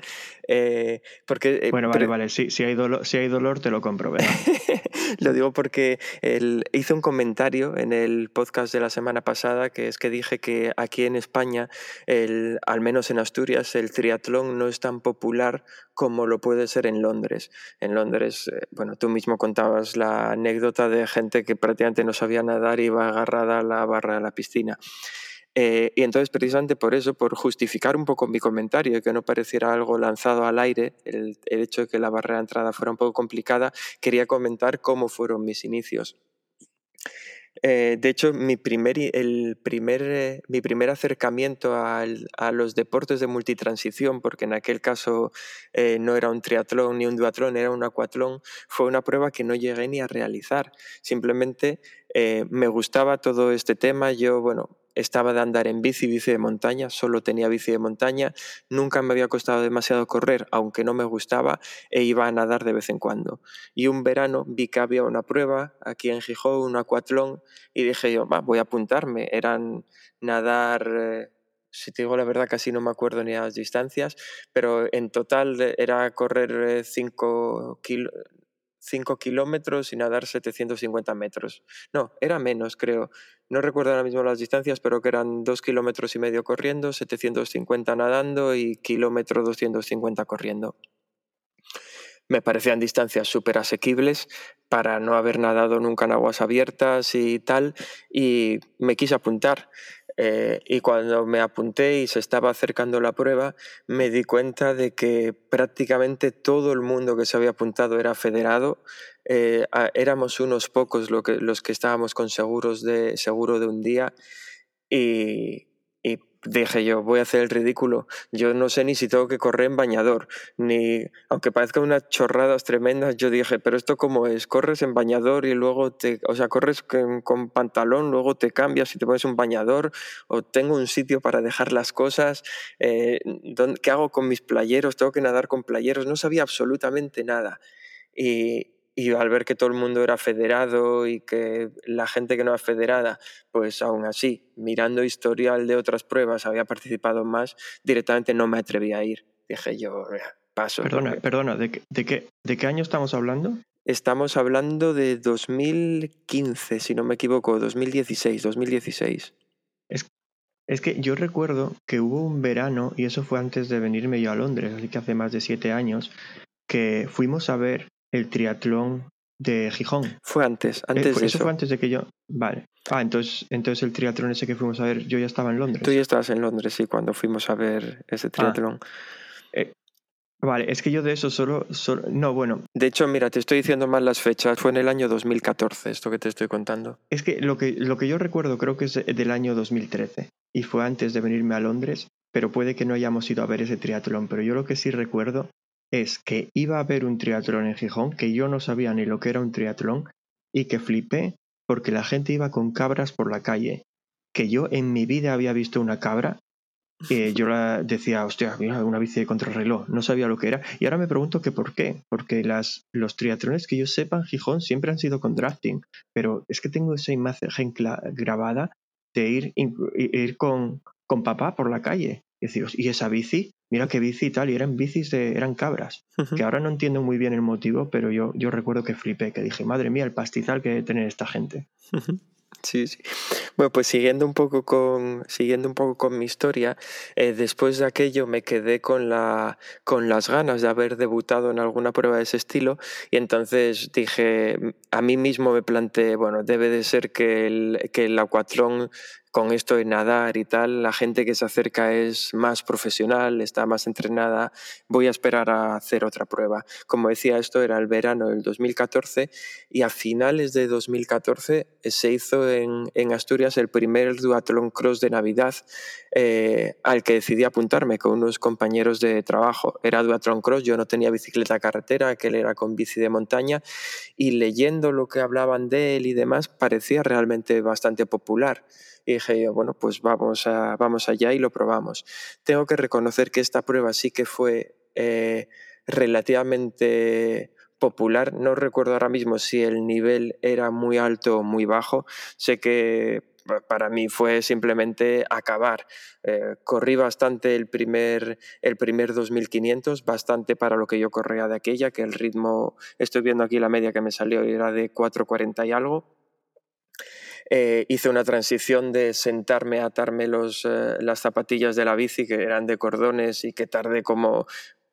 Eh, porque, eh, bueno, vale, vale, si, si, hay dolor, si hay dolor te lo compro. <laughs> <laughs> lo digo porque él hice un comentario en el podcast de la semana pasada, que es que dije que aquí en España, el, al menos en Asturias, el triatlón no es tan popular como lo puede ser en Londres. En Londres, eh, bueno, tú mismo contabas la anécdota de gente que prácticamente no sabía nadar y iba agarrada a la barra de la piscina. Eh, y entonces, precisamente por eso, por justificar un poco mi comentario que no pareciera algo lanzado al aire, el, hecho de que la barrera de entrada fuera un poco complicada, quería comentar cómo fueron mis inicios. Eh, de hecho, mi primer, el primer, eh, mi primer acercamiento a los deportes de multitransición, porque en aquel caso no era un triatlón ni un duatlón, era un acuatlón, fue una prueba que no llegué ni a realizar. Simplemente me gustaba todo este tema. Yo, bueno, estaba de andar en bici, bici de montaña, solo tenía bici de montaña, nunca me había costado demasiado correr, aunque no me gustaba, e iba a nadar de vez en cuando. Y un verano vi que había una prueba aquí en Gijón, un acuatlón, y dije yo, voy a apuntarme. Eran nadar si te digo la verdad, casi no me acuerdo ni las distancias, pero en total eh, era correr 5 kilómetros y nadar 750 metros. No, era menos, creo. No recuerdo ahora mismo las distancias, pero que eran 2 kilómetros y medio corriendo, 750 nadando y kilómetro 250 corriendo me parecían distancias súper asequibles para no haber nadado nunca en aguas abiertas y tal, y me quise apuntar. Eh, y cuando me apunté y se estaba acercando la prueba, me di cuenta de que prácticamente todo el mundo que se había apuntado era federado. Eh, éramos unos pocos lo que, los que estábamos con seguros de, seguro de un día y, dije yo, voy a hacer el ridículo. Yo no sé ni si tengo que correr en bañador, ni, aunque parezca unas chorradas tremendas, yo dije, pero esto cómo es, corres en bañador y luego te, o sea, corres con, pantalón, luego te cambias y te pones un bañador, o tengo un sitio para dejar las cosas, eh, ¿qué hago con mis playeros? Tengo que nadar con playeros, no sabía absolutamente nada. Y, y al ver que todo el mundo era federado y que la gente que no era federada, pues aún así, mirando historial de otras pruebas, había participado más, directamente no me atreví a ir. Dije yo, paso. Perdona, perdona, ¿de qué, de, qué, ¿de qué año estamos hablando? Estamos hablando de 2015, si no me equivoco, 2016, 2016. Es, es que yo recuerdo que hubo un verano, y eso fue antes de venirme yo a Londres, así que hace más de siete años, que fuimos a ver el triatlón de Gijón. Fue antes, Eh, antes de eso eso. fue antes de que yo. Vale. Ah, entonces, entonces el triatlón ese que fuimos a ver, yo ya estaba en Londres. Tú ya estabas en Londres, sí, cuando fuimos a ver ese triatlón. Vale, es que yo de eso solo, solo. No, bueno, De hecho, mira, te estoy diciendo mal las fechas. Fue en el año 2014, esto que te estoy contando. es que lo que, lo que yo recuerdo creo que es del año 2013 y fue antes de venirme a Londres, pero puede que no hayamos ido a ver ese triatlón. Pero yo lo que sí recuerdo es que iba a haber un triatlón en Gijón, que yo no sabía ni lo que era un triatlón y que flipé porque la gente iba con cabras por la calle. Que yo en mi vida había visto una cabra Eh, <laughs> yo la decía, hostia, mira, una bici de contrarreloj, no sabía lo que era. Y ahora me pregunto que por qué, porque las, los triatlones que yo sepa en Gijón siempre han sido con drafting, pero es que tengo esa imagen grabada de ir, ir con, con papá por la calle. Y y esa bici, mira qué bici y tal, y eran bicis de, eran cabras, que ahora no entiendo muy bien el motivo, pero yo, yo recuerdo que flipé, que dije, madre mía, el pastizal que debe tener esta gente. Sí, sí. Bueno, pues siguiendo un poco con, siguiendo un poco con mi historia, eh, después de aquello me quedé con, la, con las ganas de haber debutado en alguna prueba de ese estilo y entonces dije, a mí mismo me planteé, bueno, debe de ser que el, que el acuatlón con esto de nadar y tal, la gente que se acerca es más profesional, está más entrenada, voy a esperar a hacer otra prueba. Como decía, esto era el verano del 2014 y a finales de 2014 se hizo en, en Asturias el primer duatlón cross de Navidad eh, al que decidí apuntarme con unos compañeros de trabajo. Era duatlón cross, yo no tenía bicicleta carretera, aquel era con bici de montaña y leyendo lo que hablaban de él y demás parecía realmente bastante popular. Y dije bueno, pues vamos, vamos allá y lo probamos. Tengo que reconocer que esta prueba sí que fue eh, relativamente popular. No recuerdo ahora mismo si el nivel era muy alto o muy bajo. Sé que pa- para mí fue simplemente acabar. Eh, corrí bastante el primer, el primer 2500, bastante para lo que yo corría de aquella, que el ritmo, estoy viendo aquí la media que me salió, era de 4.40 y algo. Eh, hice una transición de sentarme a atarme los, eh, las zapatillas de la bici, que eran de cordones y que tardé como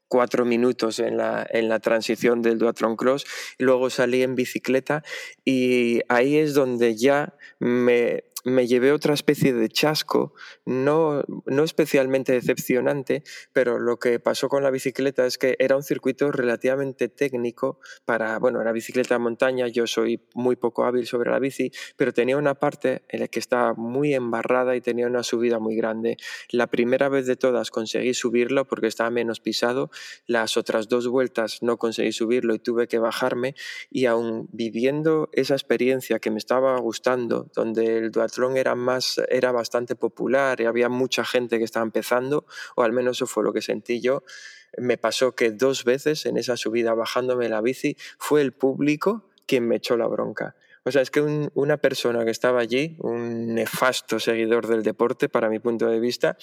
cuatro minutos en la, en la transición del duatlón cross. Luego salí en bicicleta y ahí es donde ya me, me llevé otra especie de chasco, no, no especialmente decepcionante, pero lo que pasó con la bicicleta es que era un circuito relativamente técnico para, bueno, era bicicleta de montaña, yo soy muy poco hábil sobre la bici, pero tenía una parte en la que estaba muy embarrada y tenía una subida muy grande. La primera vez de todas conseguí subirlo porque estaba menos pisado, las otras dos vueltas no conseguí subirlo y tuve que bajarme y aún viviendo esa experiencia que me estaba gustando, donde el duatlón era más era bastante popular y había mucha gente que estaba empezando, o al menos eso fue lo que sentí yo, me pasó que dos veces en esa subida bajándome la bici fue el público quien me echó la bronca. O sea, es que un- una persona que estaba allí, un nefasto seguidor del deporte, para mi punto de vista,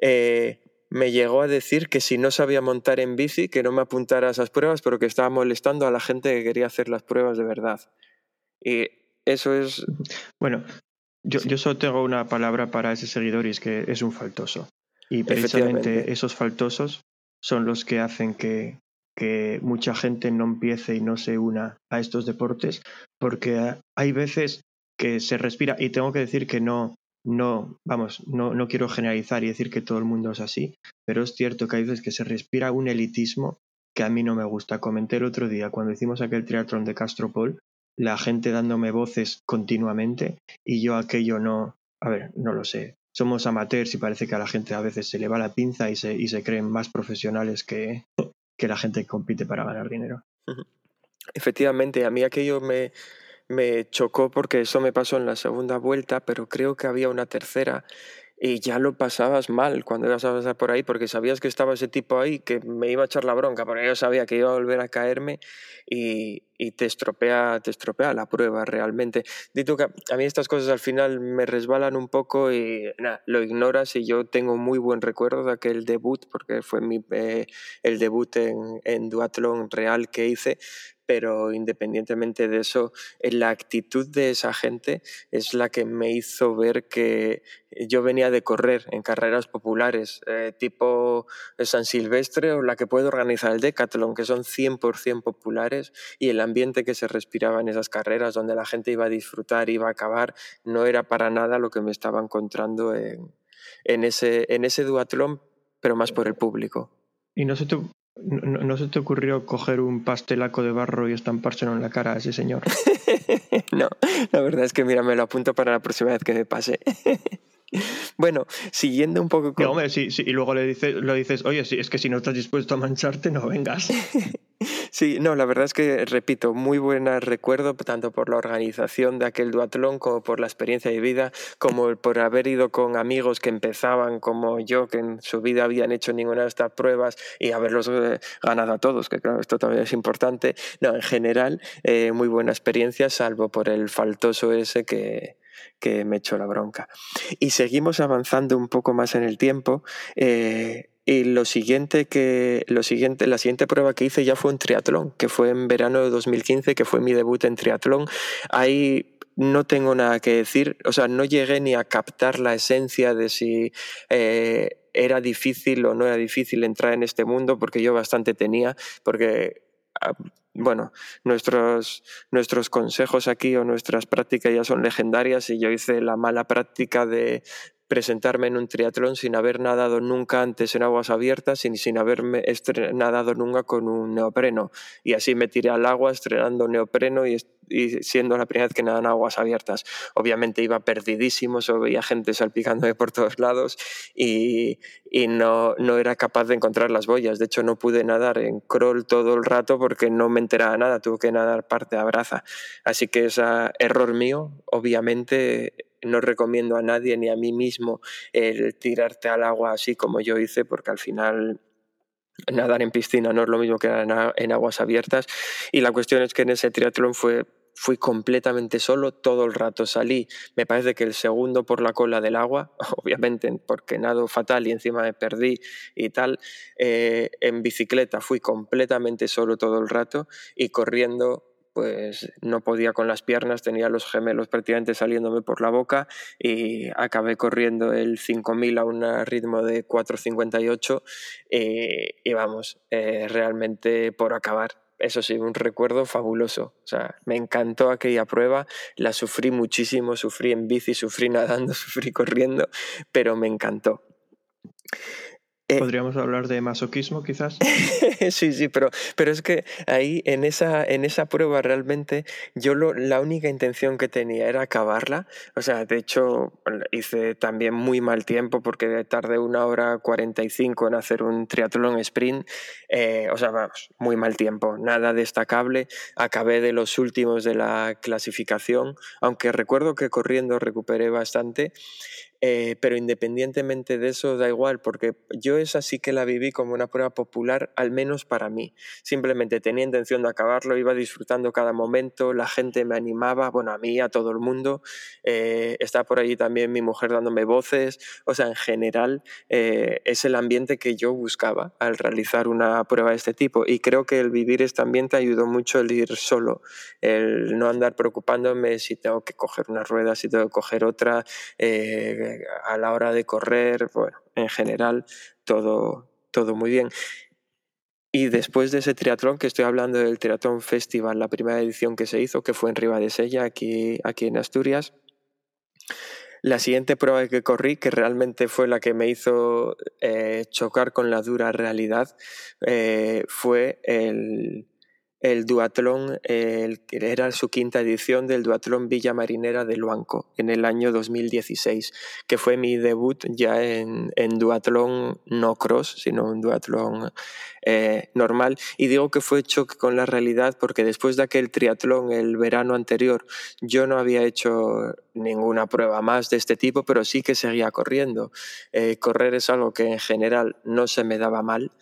eh, me llegó a decir que si no sabía montar en bici, que no me apuntara a esas pruebas, pero que estaba molestando a la gente que quería hacer las pruebas de verdad. Y eso es... Bueno, yo, Sí. yo solo tengo una palabra para ese seguidor y es que es un faltoso. Y precisamente esos faltosos son los que hacen que, que mucha gente no empiece y no se una a estos deportes, porque hay veces que se respira, y tengo que decir que no, no, vamos, no, no quiero generalizar y decir que todo el mundo es así, pero es cierto que hay veces que se respira un elitismo que a mí no me gusta. Comenté el otro día, cuando hicimos aquel triatlón de Castropol, la gente dándome voces continuamente y yo aquello no, a ver, no lo sé. Somos amateurs y parece que a la gente a veces se le va la pinza y se, y se creen más profesionales que, <laughs> que la gente que compite para ganar dinero. Efectivamente, a mí aquello me, me chocó porque eso me pasó en la segunda vuelta, pero creo que había una tercera y ya lo pasabas mal cuando ibas a pasar por ahí porque sabías que estaba ese tipo ahí que me iba a echar la bronca, porque yo sabía que iba a volver a caerme y, y te, estropea, te estropea la prueba realmente. Dito que a mí estas cosas al final me resbalan un poco y nada, lo ignoras y yo tengo muy buen recuerdo de aquel debut porque fue mi, eh, el debut en, en duatlón real que hice, pero independientemente de eso, la actitud de esa gente es la que me hizo ver que yo venía de correr en carreras populares, eh, tipo San Silvestre o la que puede organizar el Decathlon, que son 100% populares, y el ambiente que se respiraba en esas carreras, donde la gente iba a disfrutar, iba a acabar, no era para nada lo que me estaba encontrando en, en ese, en ese duatlón, pero más por el público. ¿Y no se te, no, no se te ocurrió coger un pastelaco de barro y estampárselo en la cara a ese señor? <laughs> no, la verdad es que mira, me lo apunto para la próxima vez que me pase. <laughs> <laughs> bueno, siguiendo un poco con... No, hombre, sí, sí, y luego le dices, lo dices, oye, sí, es que si no estás dispuesto a mancharte, no vengas. <laughs> Sí, no, la verdad es que, repito, muy buen recuerdo, tanto por la organización de aquel duatlón, como por la experiencia de vida, como por haber ido con amigos que empezaban como yo, que en su vida habían hecho ninguna de estas pruebas y haberlos eh, ganado a todos, que claro, esto también es importante. No, en general, eh, muy buena experiencia, salvo por el faltoso ese que, que me echó la bronca. Y seguimos avanzando un poco más en el tiempo. Eh, y lo siguiente que lo siguiente, la siguiente prueba que hice ya fue un triatlón, que fue en verano de 2015, que fue mi debut en triatlón. Ahí no tengo nada que decir, o sea, no llegué ni a captar la esencia de si eh, era difícil o no era difícil entrar en este mundo, porque yo bastante tenía, porque bueno, nuestros, nuestros consejos aquí o nuestras prácticas ya son legendarias y yo hice la mala práctica de presentarme en un triatlón sin haber nadado nunca antes en aguas abiertas y sin haberme nadado nunca con un neopreno. Y así me tiré al agua estrenando neopreno y, y siendo la primera vez que nadaba en aguas abiertas. Obviamente iba perdidísimo, solo veía gente salpicándome por todos lados y, y no, no era capaz de encontrar las boyas. De hecho, no pude nadar en crawl todo el rato porque no me enteraba nada, tuve que nadar parte a braza. Así que es error mío, obviamente no recomiendo a nadie ni a mí mismo el tirarte al agua así como yo hice, porque al final nadar en piscina no es lo mismo que en aguas abiertas. Y la cuestión es que en ese triatlón fue fui completamente solo todo el rato. Salí, me parece que el segundo por la cola del agua, <laughs> obviamente porque nado fatal y encima me perdí y tal. Eh, en bicicleta fui completamente solo todo el rato y corriendo pues no podía con las piernas, tenía los gemelos prácticamente saliéndome por la boca y acabé corriendo el 5000 a un ritmo de 4.58 eh, y vamos, eh, realmente por acabar. Eso sí, un recuerdo fabuloso. O sea, me encantó aquella prueba, la sufrí muchísimo, sufrí en bici, sufrí nadando, <laughs> sufrí corriendo, pero me encantó. Eh, ¿Podríamos hablar de masoquismo quizás? <laughs> sí, sí, pero, pero es que ahí en esa, en esa prueba realmente yo lo, la única intención que tenía era acabarla. O sea, de hecho hice también muy mal tiempo porque tardé una hora 45 en hacer un triatlón sprint. Eh, o sea, vamos, muy mal tiempo, nada destacable. Acabé de los últimos de la clasificación, aunque recuerdo que corriendo recuperé bastante. Eh, pero independientemente de eso, da igual, porque yo esa sí que la viví como una prueba popular, al menos para mí. Simplemente tenía intención de acabarlo, iba disfrutando cada momento, la gente me animaba, bueno, a mí, a todo el mundo. Eh, está por allí también mi mujer dándome voces. O sea, en general, eh, es el ambiente que yo buscaba al realizar una prueba de este tipo. Y creo que el vivir este ambiente ayudó mucho el ir solo, el no andar preocupándome si tengo que coger una rueda, si tengo que coger otra a la hora de correr, bueno, en general todo, todo muy bien. Y después de ese triatlón, que estoy hablando del Triatlón Festival, la primera edición que se hizo, que fue en Ribadesella, aquí, aquí en Asturias, la siguiente prueba que corrí, que realmente fue la que me hizo eh, chocar con la dura realidad, eh, fue el, el duatlón, era su quinta edición del duatlón Villa Marinera de Luanco en el año 2016, que fue mi debut ya en, en duatlón no cross, sino un duatlón eh, normal. Y digo que fue choque con la realidad porque después de aquel triatlón el verano anterior yo no había hecho ninguna prueba más de este tipo, pero sí que seguía corriendo. Eh, correr es algo que en general no se me daba mal.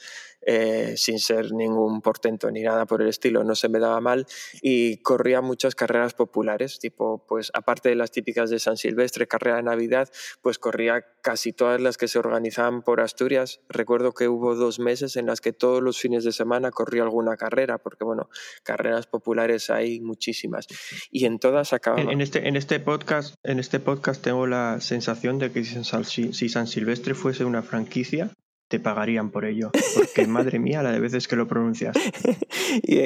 Eh, sin ser ningún portento ni nada por el estilo, no se me daba mal y corría muchas carreras populares, tipo, pues aparte de las típicas de San Silvestre, carrera de Navidad, pues corría casi todas las que se organizaban por Asturias. Recuerdo que hubo dos meses en las que todos los fines de semana corría alguna carrera, porque bueno, carreras populares hay muchísimas y en todas acababa. En, este, en este podcast, en este podcast tengo la sensación de que si San Silvestre fuese una franquicia, te pagarían por ello. Porque <laughs> madre mía, la de veces que lo pronuncias. <laughs> y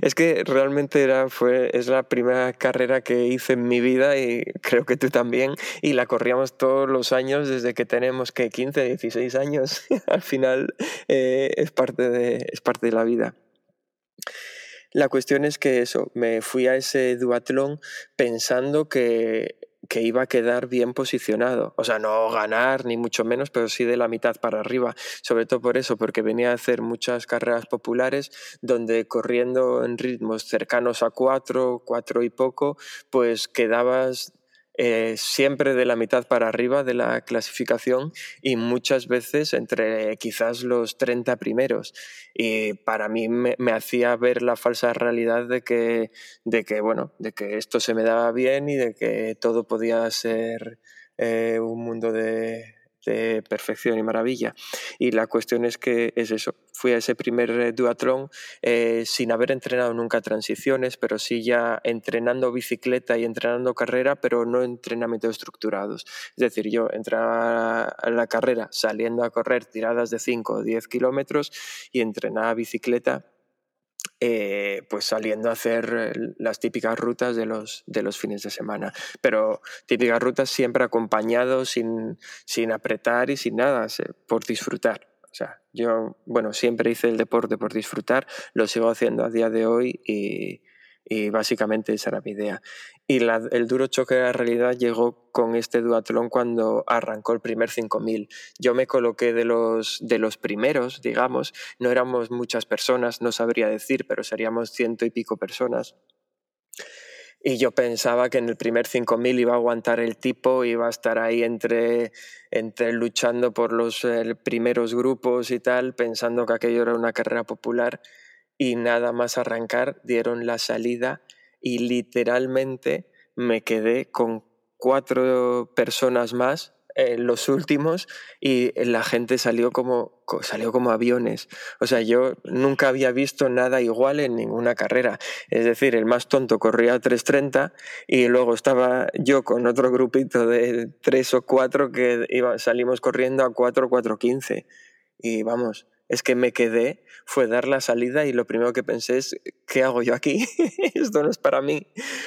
es que realmente era, fue, es la primera carrera que hice en mi vida y creo que tú también. Y la corríamos todos los años desde que tenemos que 15, 16 años. <laughs> Al final eh, es, parte de, es parte de la vida. La cuestión es que eso, me fui a ese duatlón pensando que que iba a quedar bien posicionado. O sea, no ganar ni mucho menos, pero sí de la mitad para arriba. Sobre todo por eso, porque venía a hacer muchas carreras populares donde corriendo en ritmos cercanos a cuatro, cuatro y poco, pues quedabas eh, siempre de la mitad para arriba de la clasificación y muchas veces entre quizás los 30 primeros. Y para mí me, hacía ver la falsa realidad de que, de que, bueno, de que esto se me daba bien y de que todo podía ser eh, un mundo de, de perfección y maravilla. Y la cuestión es que es eso, fui a ese primer eh, duatlón eh, sin haber entrenado nunca transiciones, pero sí ya entrenando bicicleta y entrenando carrera, pero no entrenamientos estructurados. Es decir, yo entraba a la carrera saliendo a correr tiradas de 5 o 10 kilómetros y entrenaba bicicleta eh, pues saliendo a hacer las típicas rutas de los, de los fines de semana. Pero típicas rutas siempre acompañados, sin, sin apretar y sin nada, por disfrutar. O sea, yo, bueno, siempre hice el deporte por disfrutar, lo sigo haciendo a día de hoy y, y básicamente esa era mi idea. Y el duro choque de la realidad llegó con este duatlón cuando arrancó el primer 5000. Yo me coloqué de los, de los primeros, digamos, no éramos muchas personas, no sabría decir, pero seríamos ciento y pico personas. Y yo pensaba que en el primer 5000 iba a aguantar el tipo, iba a estar ahí entre, entre luchando por los eh, primeros grupos y tal, pensando que aquello era una carrera popular y nada más arrancar dieron la salida y literalmente me quedé con cuatro personas más en los últimos y la gente salió como salió como aviones. O sea, yo nunca había visto nada igual en ninguna carrera. Es decir, el más tonto corría a 3.30 y luego estaba yo con otro grupito de tres o cuatro que iba, salimos corriendo a 4, 4.15. Y vamos, es que me quedé, fue dar la salida y lo primero que pensé es, ¿qué hago yo aquí? <laughs> Esto no es para mí.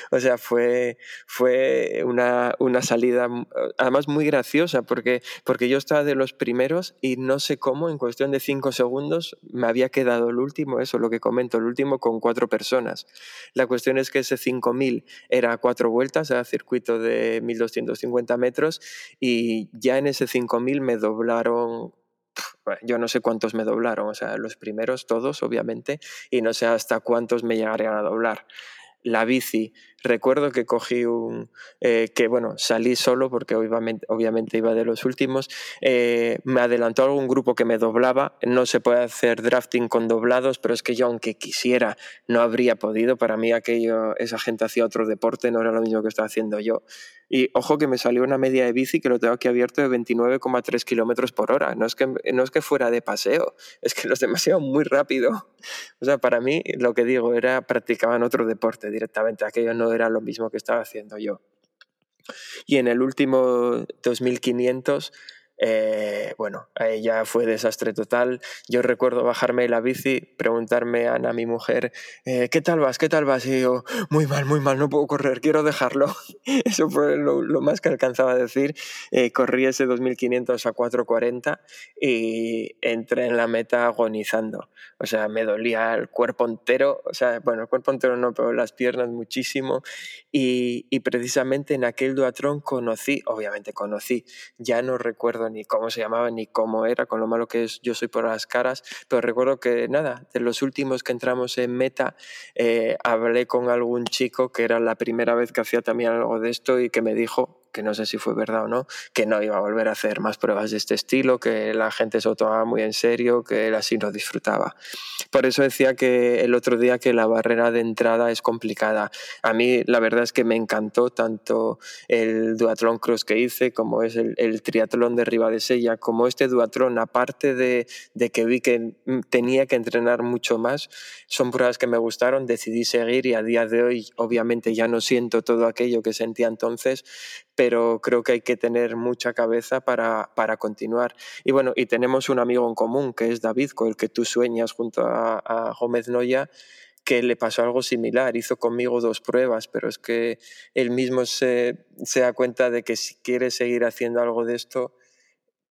O sea, fue, fue una, una, salida además muy graciosa porque, porque yo estaba de los primeros y no sé cómo, en cuestión de cinco segundos, me había quedado el último, eso lo que comento, el último con cuatro personas. La cuestión es que ese 5000 era cuatro vueltas, era circuito de 1250 metros y ya en ese 5000 me doblaron yo no sé cuántos me doblaron, o sea, los primeros todos, obviamente, y no sé hasta cuántos me llegarían a doblar. La bici recuerdo que cogí un, eh, que bueno, salí solo porque obviamente, iba de los últimos, eh, me adelantó algún grupo que me doblaba, no se puede hacer drafting con doblados, pero es que yo aunque quisiera no habría podido, para mí aquello, esa gente hacía otro deporte, no era lo mismo que estaba haciendo yo. Y ojo que me salió una media de bici que lo tengo aquí abierto de 29,3 kilómetros por hora. No es, que, no es que fuera de paseo, <laughs> es que los demasiado muy rápido. <laughs> O sea, para mí, lo que digo, era practicaban otro deporte directamente. Aquello no era lo mismo que estaba haciendo yo. Y en el último 2500 eh, bueno, ya fue desastre total. Yo recuerdo bajarme la bici, preguntarme a Ana, mi mujer, eh, ¿qué tal vas? ¿Qué tal vas? Y yo, muy mal, muy mal, no puedo correr, quiero dejarlo. <laughs> Eso fue lo, más que alcanzaba a decir. Eh, corrí ese 2500 a 440 y entré en la meta agonizando. O sea, me dolía el cuerpo entero, o sea, bueno, el cuerpo entero no, pero las piernas muchísimo. Y, y precisamente en aquel duatrón conocí, obviamente conocí, ya no recuerdo ni cómo se llamaba, ni cómo era, con lo malo que es yo soy por las caras, pero recuerdo que nada, de los últimos que entramos en meta, eh, hablé con algún chico que era la primera vez que hacía también algo de esto y que me dijo que no sé si fue verdad o no, que no iba a volver a hacer más pruebas de este estilo, que la gente se lo tomaba muy en serio, que él así no disfrutaba. Por eso decía que el otro día que la barrera de entrada es complicada. A mí la verdad es que me encantó tanto el duatlón cross que hice, como es el, el triatlón de Sella, como este duatlón, aparte de, de que vi que tenía que entrenar mucho más, son pruebas que me gustaron, decidí seguir y a día de hoy obviamente ya no siento todo aquello que sentía entonces, pero creo que hay que tener mucha cabeza para, para, continuar. Y bueno, y tenemos un amigo en común, que es David, con el que tú sueñas junto a, a Gómez Noya, que le pasó algo similar, hizo conmigo dos pruebas, pero es que él mismo se, se da cuenta de que si quiere seguir haciendo algo de esto,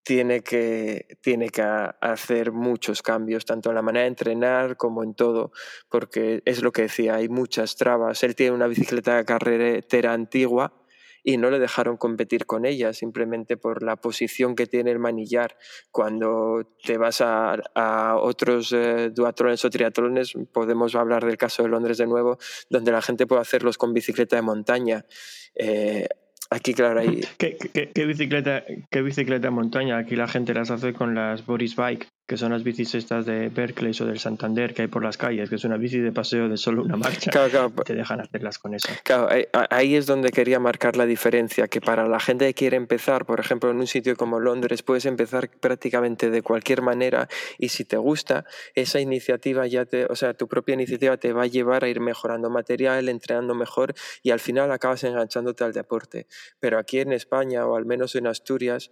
tiene que, tiene que hacer muchos cambios, tanto en la manera de entrenar como en todo, porque es lo que decía, hay muchas trabas. Él tiene una bicicleta carretera antigua, y no le dejaron competir con ella, simplemente por la posición que tiene el manillar. Cuando te vas a, a otros eh, duatrones o triatlones, podemos hablar del caso de Londres de nuevo, donde la gente puede hacerlos con bicicleta de montaña. Eh, aquí, claro. ¿Qué, qué, qué, bicicleta, ¿Qué bicicleta de montaña? Aquí la gente las hace con las Boris Bike que son las bicis estas de Berkeley o del Santander que hay por las calles, que es una bici de paseo de solo una marcha. Claro, claro. Te dejan hacerlas con eso. Claro, ahí es donde quería marcar la diferencia, que para la gente que quiere empezar, por ejemplo, en un sitio como Londres, puedes empezar prácticamente de cualquier manera y si te gusta, esa iniciativa ya te, o sea, tu propia iniciativa te va a llevar a ir mejorando material, entrenando mejor y al final acabas enganchándote al deporte. Pero aquí en España o al menos en Asturias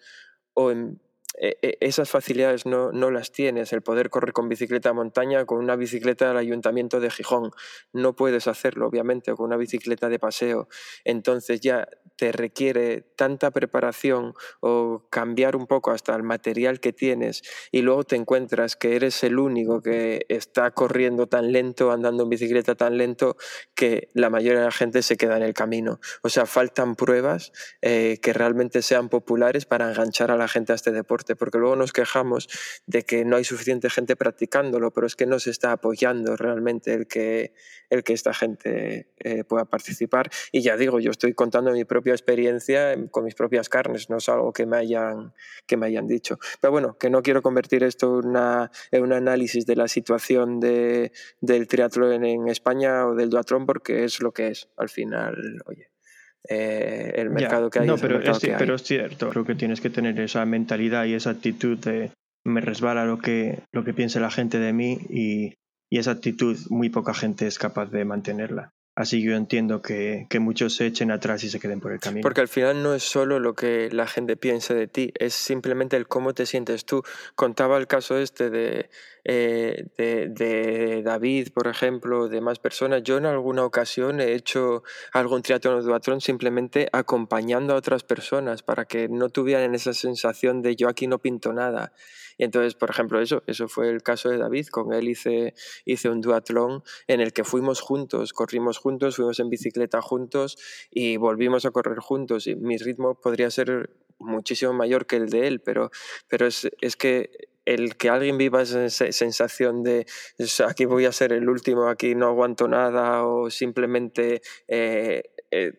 o en esas facilidades no, no, las tienes, el poder correr con bicicleta a montaña con una bicicleta del ayuntamiento de Gijón. No puedes hacerlo, obviamente, con una bicicleta de paseo. Entonces ya te requiere tanta preparación o cambiar un poco hasta el material que tienes y luego te encuentras que eres el único que está corriendo tan lento, andando en bicicleta tan lento, que la mayoría de la gente se queda en el camino. O sea, faltan pruebas eh, que realmente sean populares para enganchar a la gente a este deporte porque luego nos quejamos de que no hay suficiente gente practicándolo, pero es que no se está apoyando realmente el que, el que esta gente eh, pueda participar. Y ya digo, yo estoy contando mi propia experiencia con mis propias carnes, no es algo que me hayan, que me hayan dicho. Pero bueno, que no quiero convertir esto una, en un análisis de la situación de, del triatlón en España o del duatlón, porque es lo que es al final, oye. Eh, el mercado que hay. No, pero, es, pero es cierto, creo que tienes que tener esa mentalidad y esa actitud de me resbala lo que, lo que piense la gente de mí y, y esa actitud muy poca gente es capaz de mantenerla. Así que yo entiendo que, que, muchos se echen atrás y se queden por el camino. Porque al final no es solo lo que la gente piense de ti, es simplemente el cómo te sientes tú. Contaba el caso este de, eh, de, de, David, por ejemplo, de más personas. Yo en alguna ocasión he hecho algún triatlón o duatlón simplemente acompañando a otras personas para que no tuvieran esa sensación de yo aquí no pinto nada. Y entonces, por ejemplo, eso, eso fue el caso de David. Con él hice, hice un duatlón en el que fuimos juntos, corrimos juntos, fuimos en bicicleta juntos y volvimos a correr juntos. Y mi ritmo podría ser muchísimo mayor que el de él, pero, pero es, es que el que alguien viva esa sensación de aquí voy a ser el último, aquí no aguanto nada o simplemente eh, eh,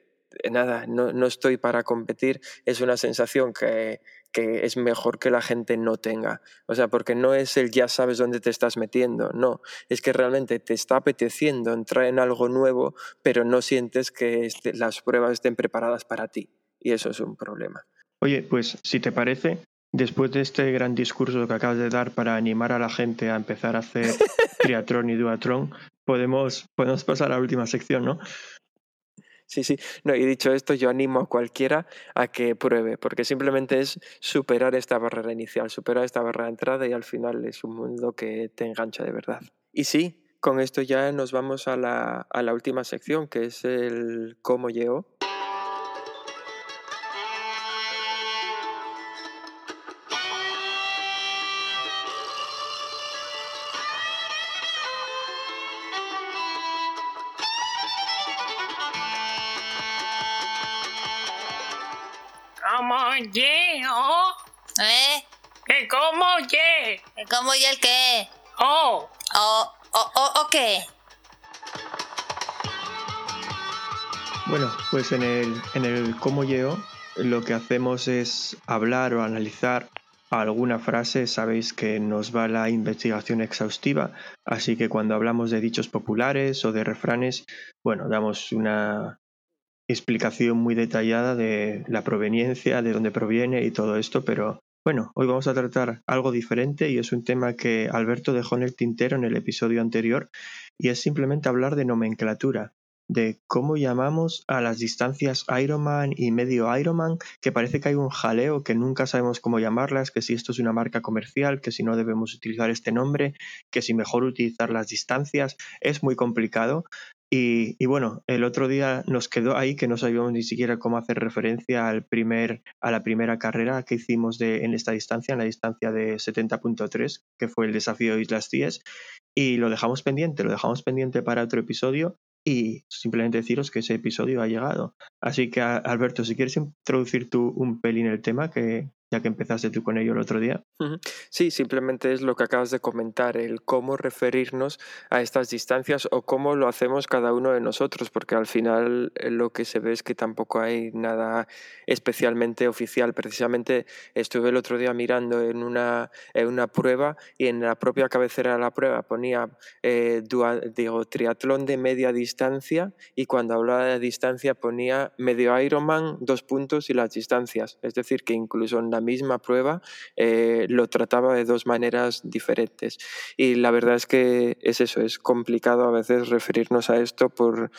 nada, no, no, estoy para competir, es una sensación que, que, es mejor que la gente no tenga. O sea, porque no es el ya sabes dónde te estás metiendo, no, es que realmente te está apeteciendo entrar en algo nuevo, pero no sientes que este, las pruebas estén preparadas para ti. Y eso es un problema. Oye, pues si te parece, después de este gran discurso que acabas de dar para animar a la gente a empezar a hacer <laughs> triatlón y duatrón, podemos, podemos pasar a la última sección, ¿no? Sí, sí. No, y dicho esto, yo animo a cualquiera a que pruebe, porque simplemente es superar esta barrera inicial, superar esta barrera de entrada y al final es un mundo que te engancha de verdad. Y sí, con esto ya nos vamos a la, a la última sección, que es el cómo llegó. ¿Cómo y el qué? Oh, ¿O, o, o, o qué? Bueno, pues en el, en el cómo llego lo que hacemos es hablar o analizar alguna frase, sabéis que nos va la investigación exhaustiva, así que cuando hablamos de dichos populares o de refranes, bueno, damos una explicación muy detallada de la proveniencia, de dónde proviene y todo esto, pero bueno, hoy vamos a tratar algo diferente y es un tema que Alberto dejó en el tintero en el episodio anterior y es simplemente hablar de nomenclatura, de cómo llamamos a las distancias Ironman y medio Ironman, que parece que hay un jaleo que nunca sabemos cómo llamarlas, que si esto es una marca comercial, que si no debemos utilizar este nombre, que si mejor utilizar las distancias, es muy complicado. Y, bueno, el otro día nos quedó ahí que no sabíamos ni siquiera cómo hacer referencia al primer, a la primera carrera que hicimos de, en esta distancia, en la distancia de 70.3, que fue el desafío de Islas Cíes, y lo dejamos pendiente, lo dejamos pendiente para otro episodio y simplemente deciros que ese episodio ha llegado. Así que, Alberto, si quieres introducir tú un pelín el tema, que ya que empezaste tú con ello el otro día. Sí, simplemente es lo que acabas de comentar, el cómo referirnos a estas distancias o cómo lo hacemos cada uno de nosotros, porque al final eh, lo que se ve es que tampoco hay nada especialmente oficial. Precisamente estuve el otro día mirando en una, en una prueba y en la propia cabecera de la prueba ponía eh, dual, digo, triatlón de media distancia y cuando hablaba de distancia ponía medio Ironman, dos puntos y las distancias. Es decir, que incluso en la misma prueba eh, lo trataba de dos maneras diferentes. Y la verdad es que es eso, es complicado a veces referirnos a esto por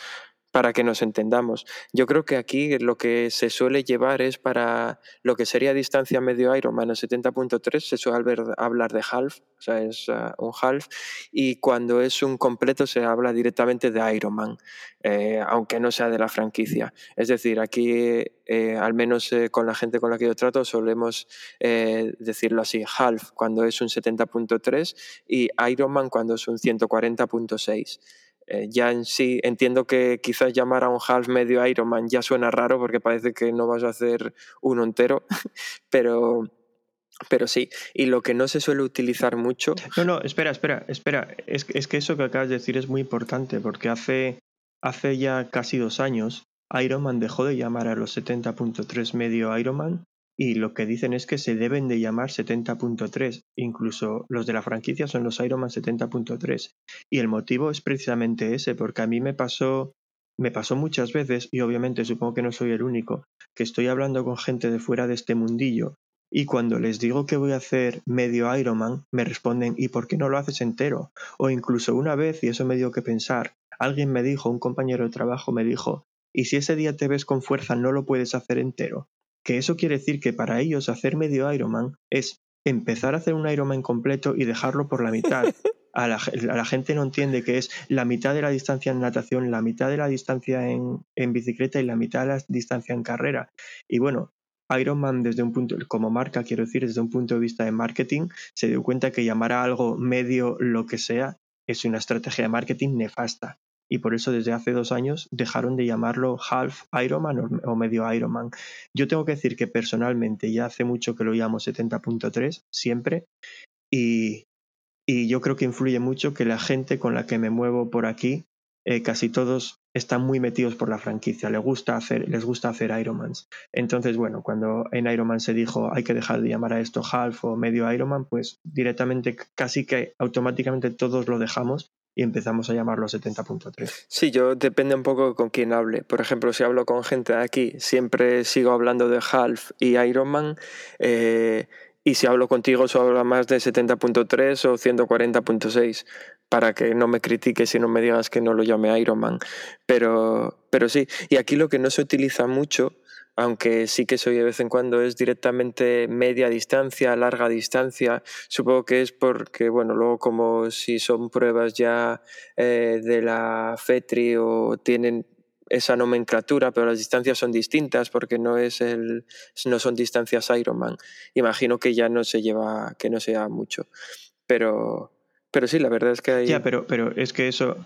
para que nos entendamos. Yo creo que aquí lo que se suele llevar es para lo que sería distancia medio Ironman 70.3, se suele hablar de half, o sea, es uh, un half, y cuando es un completo se habla directamente de Ironman, eh, aunque no sea de la franquicia. Es decir, aquí, eh, al menos eh, con la gente con la que yo trato, solemos eh, decirlo así, half cuando es un 70.3 y Ironman cuando es un 140.6. Eh, ya en sí entiendo que quizás llamar a un half medio Ironman ya suena raro porque parece que no vas a hacer uno entero, <laughs> pero, pero sí. Y lo que no se suele utilizar mucho. No, no, espera, espera, espera. Es, es que eso que acabas de decir es muy importante porque hace, hace ya casi dos años Ironman dejó de llamar a los 70.3 medio Ironman y lo que dicen es que se deben de llamar 70.3. Incluso los de la franquicia son los Ironman 70.3. Y el motivo es precisamente ese, porque a mí me pasó, me pasó muchas veces, y obviamente supongo que no soy el único, que estoy hablando con gente de fuera de este mundillo. Y cuando les digo que voy a hacer medio Ironman, me responden, ¿y por qué no lo haces entero? O incluso una vez, y eso me dio que pensar, alguien me dijo, un compañero de trabajo me dijo, ¿y si ese día te ves con fuerza no lo puedes hacer entero? Que eso quiere decir que para ellos hacer medio Ironman es empezar a hacer un Ironman completo y dejarlo por la mitad. <laughs> A la, a la, gente no entiende que es la mitad de la distancia en natación, la mitad de la distancia en, en, bicicleta y la mitad de la distancia en carrera. Y bueno, Ironman desde un punto, como marca, quiero decir, desde un punto de vista de marketing, se dio cuenta que llamar a algo medio lo que sea es una estrategia de marketing nefasta y por eso desde hace dos años dejaron de llamarlo half Ironman o, medio Ironman. Yo tengo que decir que personalmente ya hace mucho que lo llamo 70.3, siempre, y, y yo creo que influye mucho que la gente con la que me muevo por aquí eh, casi todos están muy metidos por la franquicia, les gusta hacer, les gusta hacer Ironmans. Entonces, bueno, cuando en Ironman se dijo hay que dejar de llamar a esto half o medio Ironman, pues directamente casi que automáticamente todos lo dejamos y empezamos a llamarlo 70.3. Sí, yo depende un poco con quién hable. Por ejemplo, si hablo con gente de aquí, siempre sigo hablando de half y Ironman. Eh, y si hablo contigo, solo habla más de 70.3 o 140.6 para que no me critiques y no me digas que no lo llame Ironman. Pero, pero sí, y aquí lo que no se utiliza mucho, aunque sí que soy de vez en cuando, es directamente media distancia, larga distancia. Supongo que es porque, bueno, luego como si son pruebas ya eh, de la FETRI o tienen esa nomenclatura, pero las distancias son distintas porque no es el no son distancias Ironman. Imagino que ya no se lleva que no sea mucho. Pero pero sí, la verdad es que hay Ya, pero pero es que eso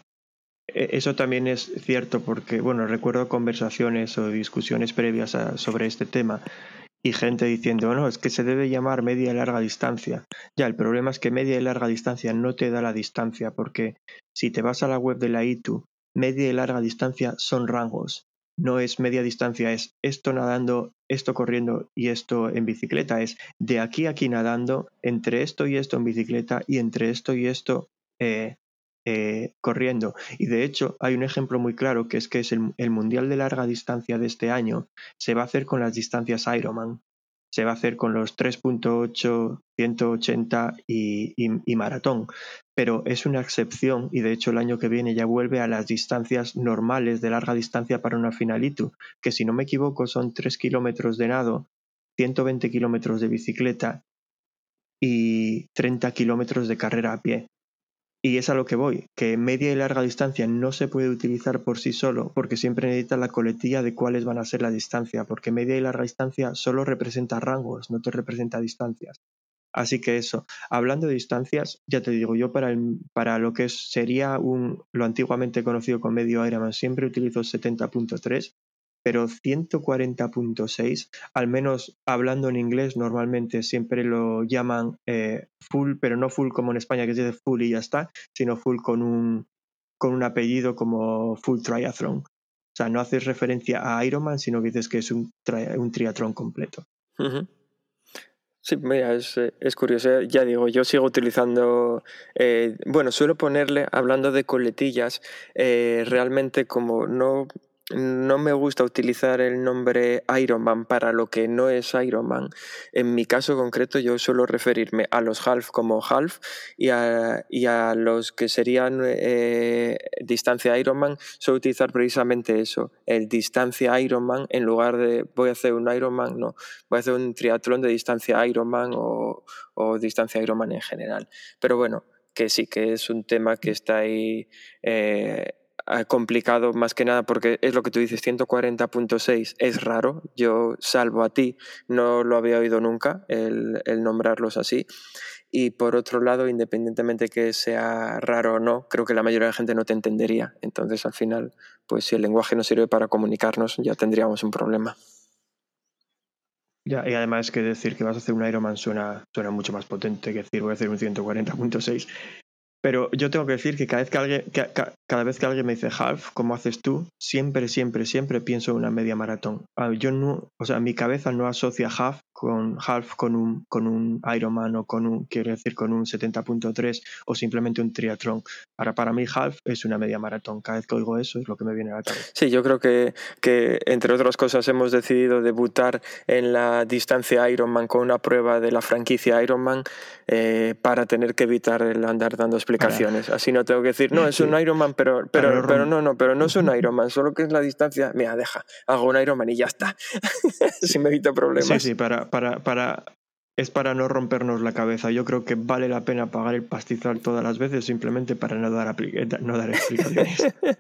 eso también es cierto porque bueno, recuerdo conversaciones o discusiones previas sobre este tema y gente diciendo, no, es que se debe llamar media y larga distancia. Ya, el problema es que media y larga distancia no te da la distancia, porque si te vas a la web de la ITU media y larga distancia son rangos. No es media distancia, es esto nadando, esto corriendo y esto en bicicleta. Es de aquí a aquí nadando, entre esto y esto en bicicleta y entre esto y esto eh, eh, corriendo. Y de hecho hay un ejemplo muy claro que es que es el, Mundial de Larga Distancia de este año se va a hacer con las distancias Ironman se va a hacer con los 3.8, 180 y, y, maratón. Pero es una excepción y de hecho el año que viene ya vuelve a las distancias normales de larga distancia para una finalitu, que si no me equivoco son 3 kilómetros de nado, 120 kilómetros de bicicleta y 30 kilómetros de carrera a pie. Y es a lo que voy, que media y larga distancia no se puede utilizar por sí solo, porque siempre necesita la coletilla de cuáles van a ser la distancia, porque media y larga distancia solo representa rangos, no te representa distancias. Así que eso, hablando de distancias, ya te digo, yo para, para lo que sería un, lo antiguamente conocido como medio Ironman siempre utilizo 70.3 pero 140.6, al menos hablando en inglés, normalmente siempre lo llaman eh, full, pero no full como en España, que se dice full y ya está, sino full con un, con un apellido como full triathlon. O sea, no haces referencia a Ironman, sino que dices que es un, un triatlón completo. Sí, mira, es, es, curioso. Ya digo, yo sigo utilizando, eh, bueno, suelo ponerle, hablando de coletillas, eh, realmente como no no me gusta utilizar el nombre Ironman para lo que no es Ironman. En mi caso concreto yo suelo referirme a los half como half y a, los que serían eh, distancia Ironman suelo utilizar precisamente eso, el distancia Ironman en lugar de voy a hacer un Ironman, no, voy a hacer un triatlón de distancia Ironman o, o distancia Ironman en general. Pero bueno, que sí que es un tema que está ahí eh, complicado más que nada porque es lo que tú dices, 140.6 es raro, yo salvo a ti no lo había oído nunca el, el nombrarlos así. Y por otro lado, independientemente que sea raro o no, creo que la mayoría de la gente no te entendería. Entonces, al final, pues si el lenguaje no sirve para comunicarnos, ya tendríamos un problema. Ya, y además que decir que vas a hacer un Ironman suena, suena mucho más potente que decir voy a hacer un 140.6. Pero yo tengo que decir que cada vez que alguien, cada vez que alguien me dice half, como haces tú, siempre, siempre, siempre pienso en una media maratón. Ah, yo no, o sea, mi cabeza no asocia half con half con un, con un Ironman o con un, quiero decir, con un 70.3 o simplemente un triatlón. Ahora, para mí half es una media maratón. Cada vez que oigo eso es lo que me viene a la cabeza. Sí, yo creo que, que entre otras cosas hemos decidido debutar en la distancia Ironman con una prueba de la franquicia Ironman eh, para tener que evitar el andar dando explicaciones. Así no tengo que decir, no, es un Ironman, pero, pero, pero no, no, pero no es un Ironman, solo que es la distancia. Mira, deja, hago un Ironman y ya está. <laughs> si me evito problemas. Sí, sí, para, para, para, es para no rompernos la cabeza. Yo creo que vale la pena pagar el pastizal todas las veces simplemente para no dar, no dar explicaciones. <laughs>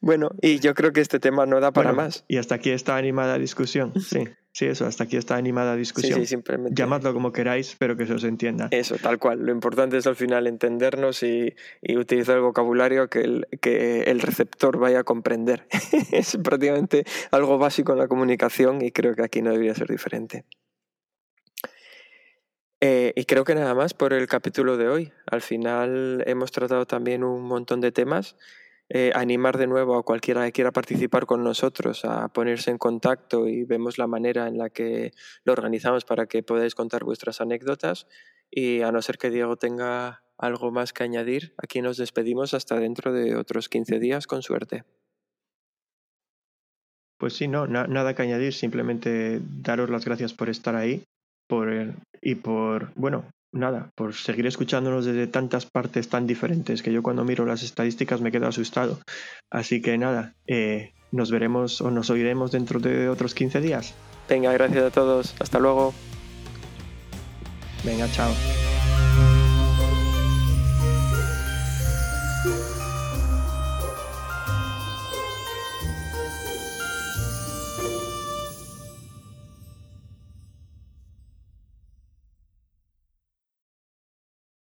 bueno, y yo creo que este tema no da para más. Y hasta aquí esta animada discusión. <laughs> Sí. Sí, eso, hasta aquí esta animada discusión. Sí, sí, simplemente. Llamadlo como queráis, pero que se os entienda. Eso, tal cual. Lo importante es al final entendernos y, y utilizar el vocabulario que el, que el receptor vaya a comprender. <laughs> es prácticamente algo básico en la comunicación y creo que aquí no debería ser diferente. Eh, y creo que nada más por el capítulo de hoy. Al final hemos tratado también un montón de temas. Eh, animar de nuevo a cualquiera que quiera participar con nosotros a ponerse en contacto y vemos la manera en la que lo organizamos para que podáis contar vuestras anécdotas. Y a no ser que Diego tenga algo más que añadir, aquí nos despedimos hasta dentro de otros 15 días, con suerte. Pues sí, no, nada que añadir, simplemente daros las gracias por estar ahí por, y por, bueno, nada, por seguir escuchándonos desde tantas partes tan diferentes que yo cuando miro las estadísticas me quedo asustado. Así que nada, eh, nos veremos o nos oiremos dentro de otros 15 días. Venga, gracias a todos. Hasta luego. Venga, chao.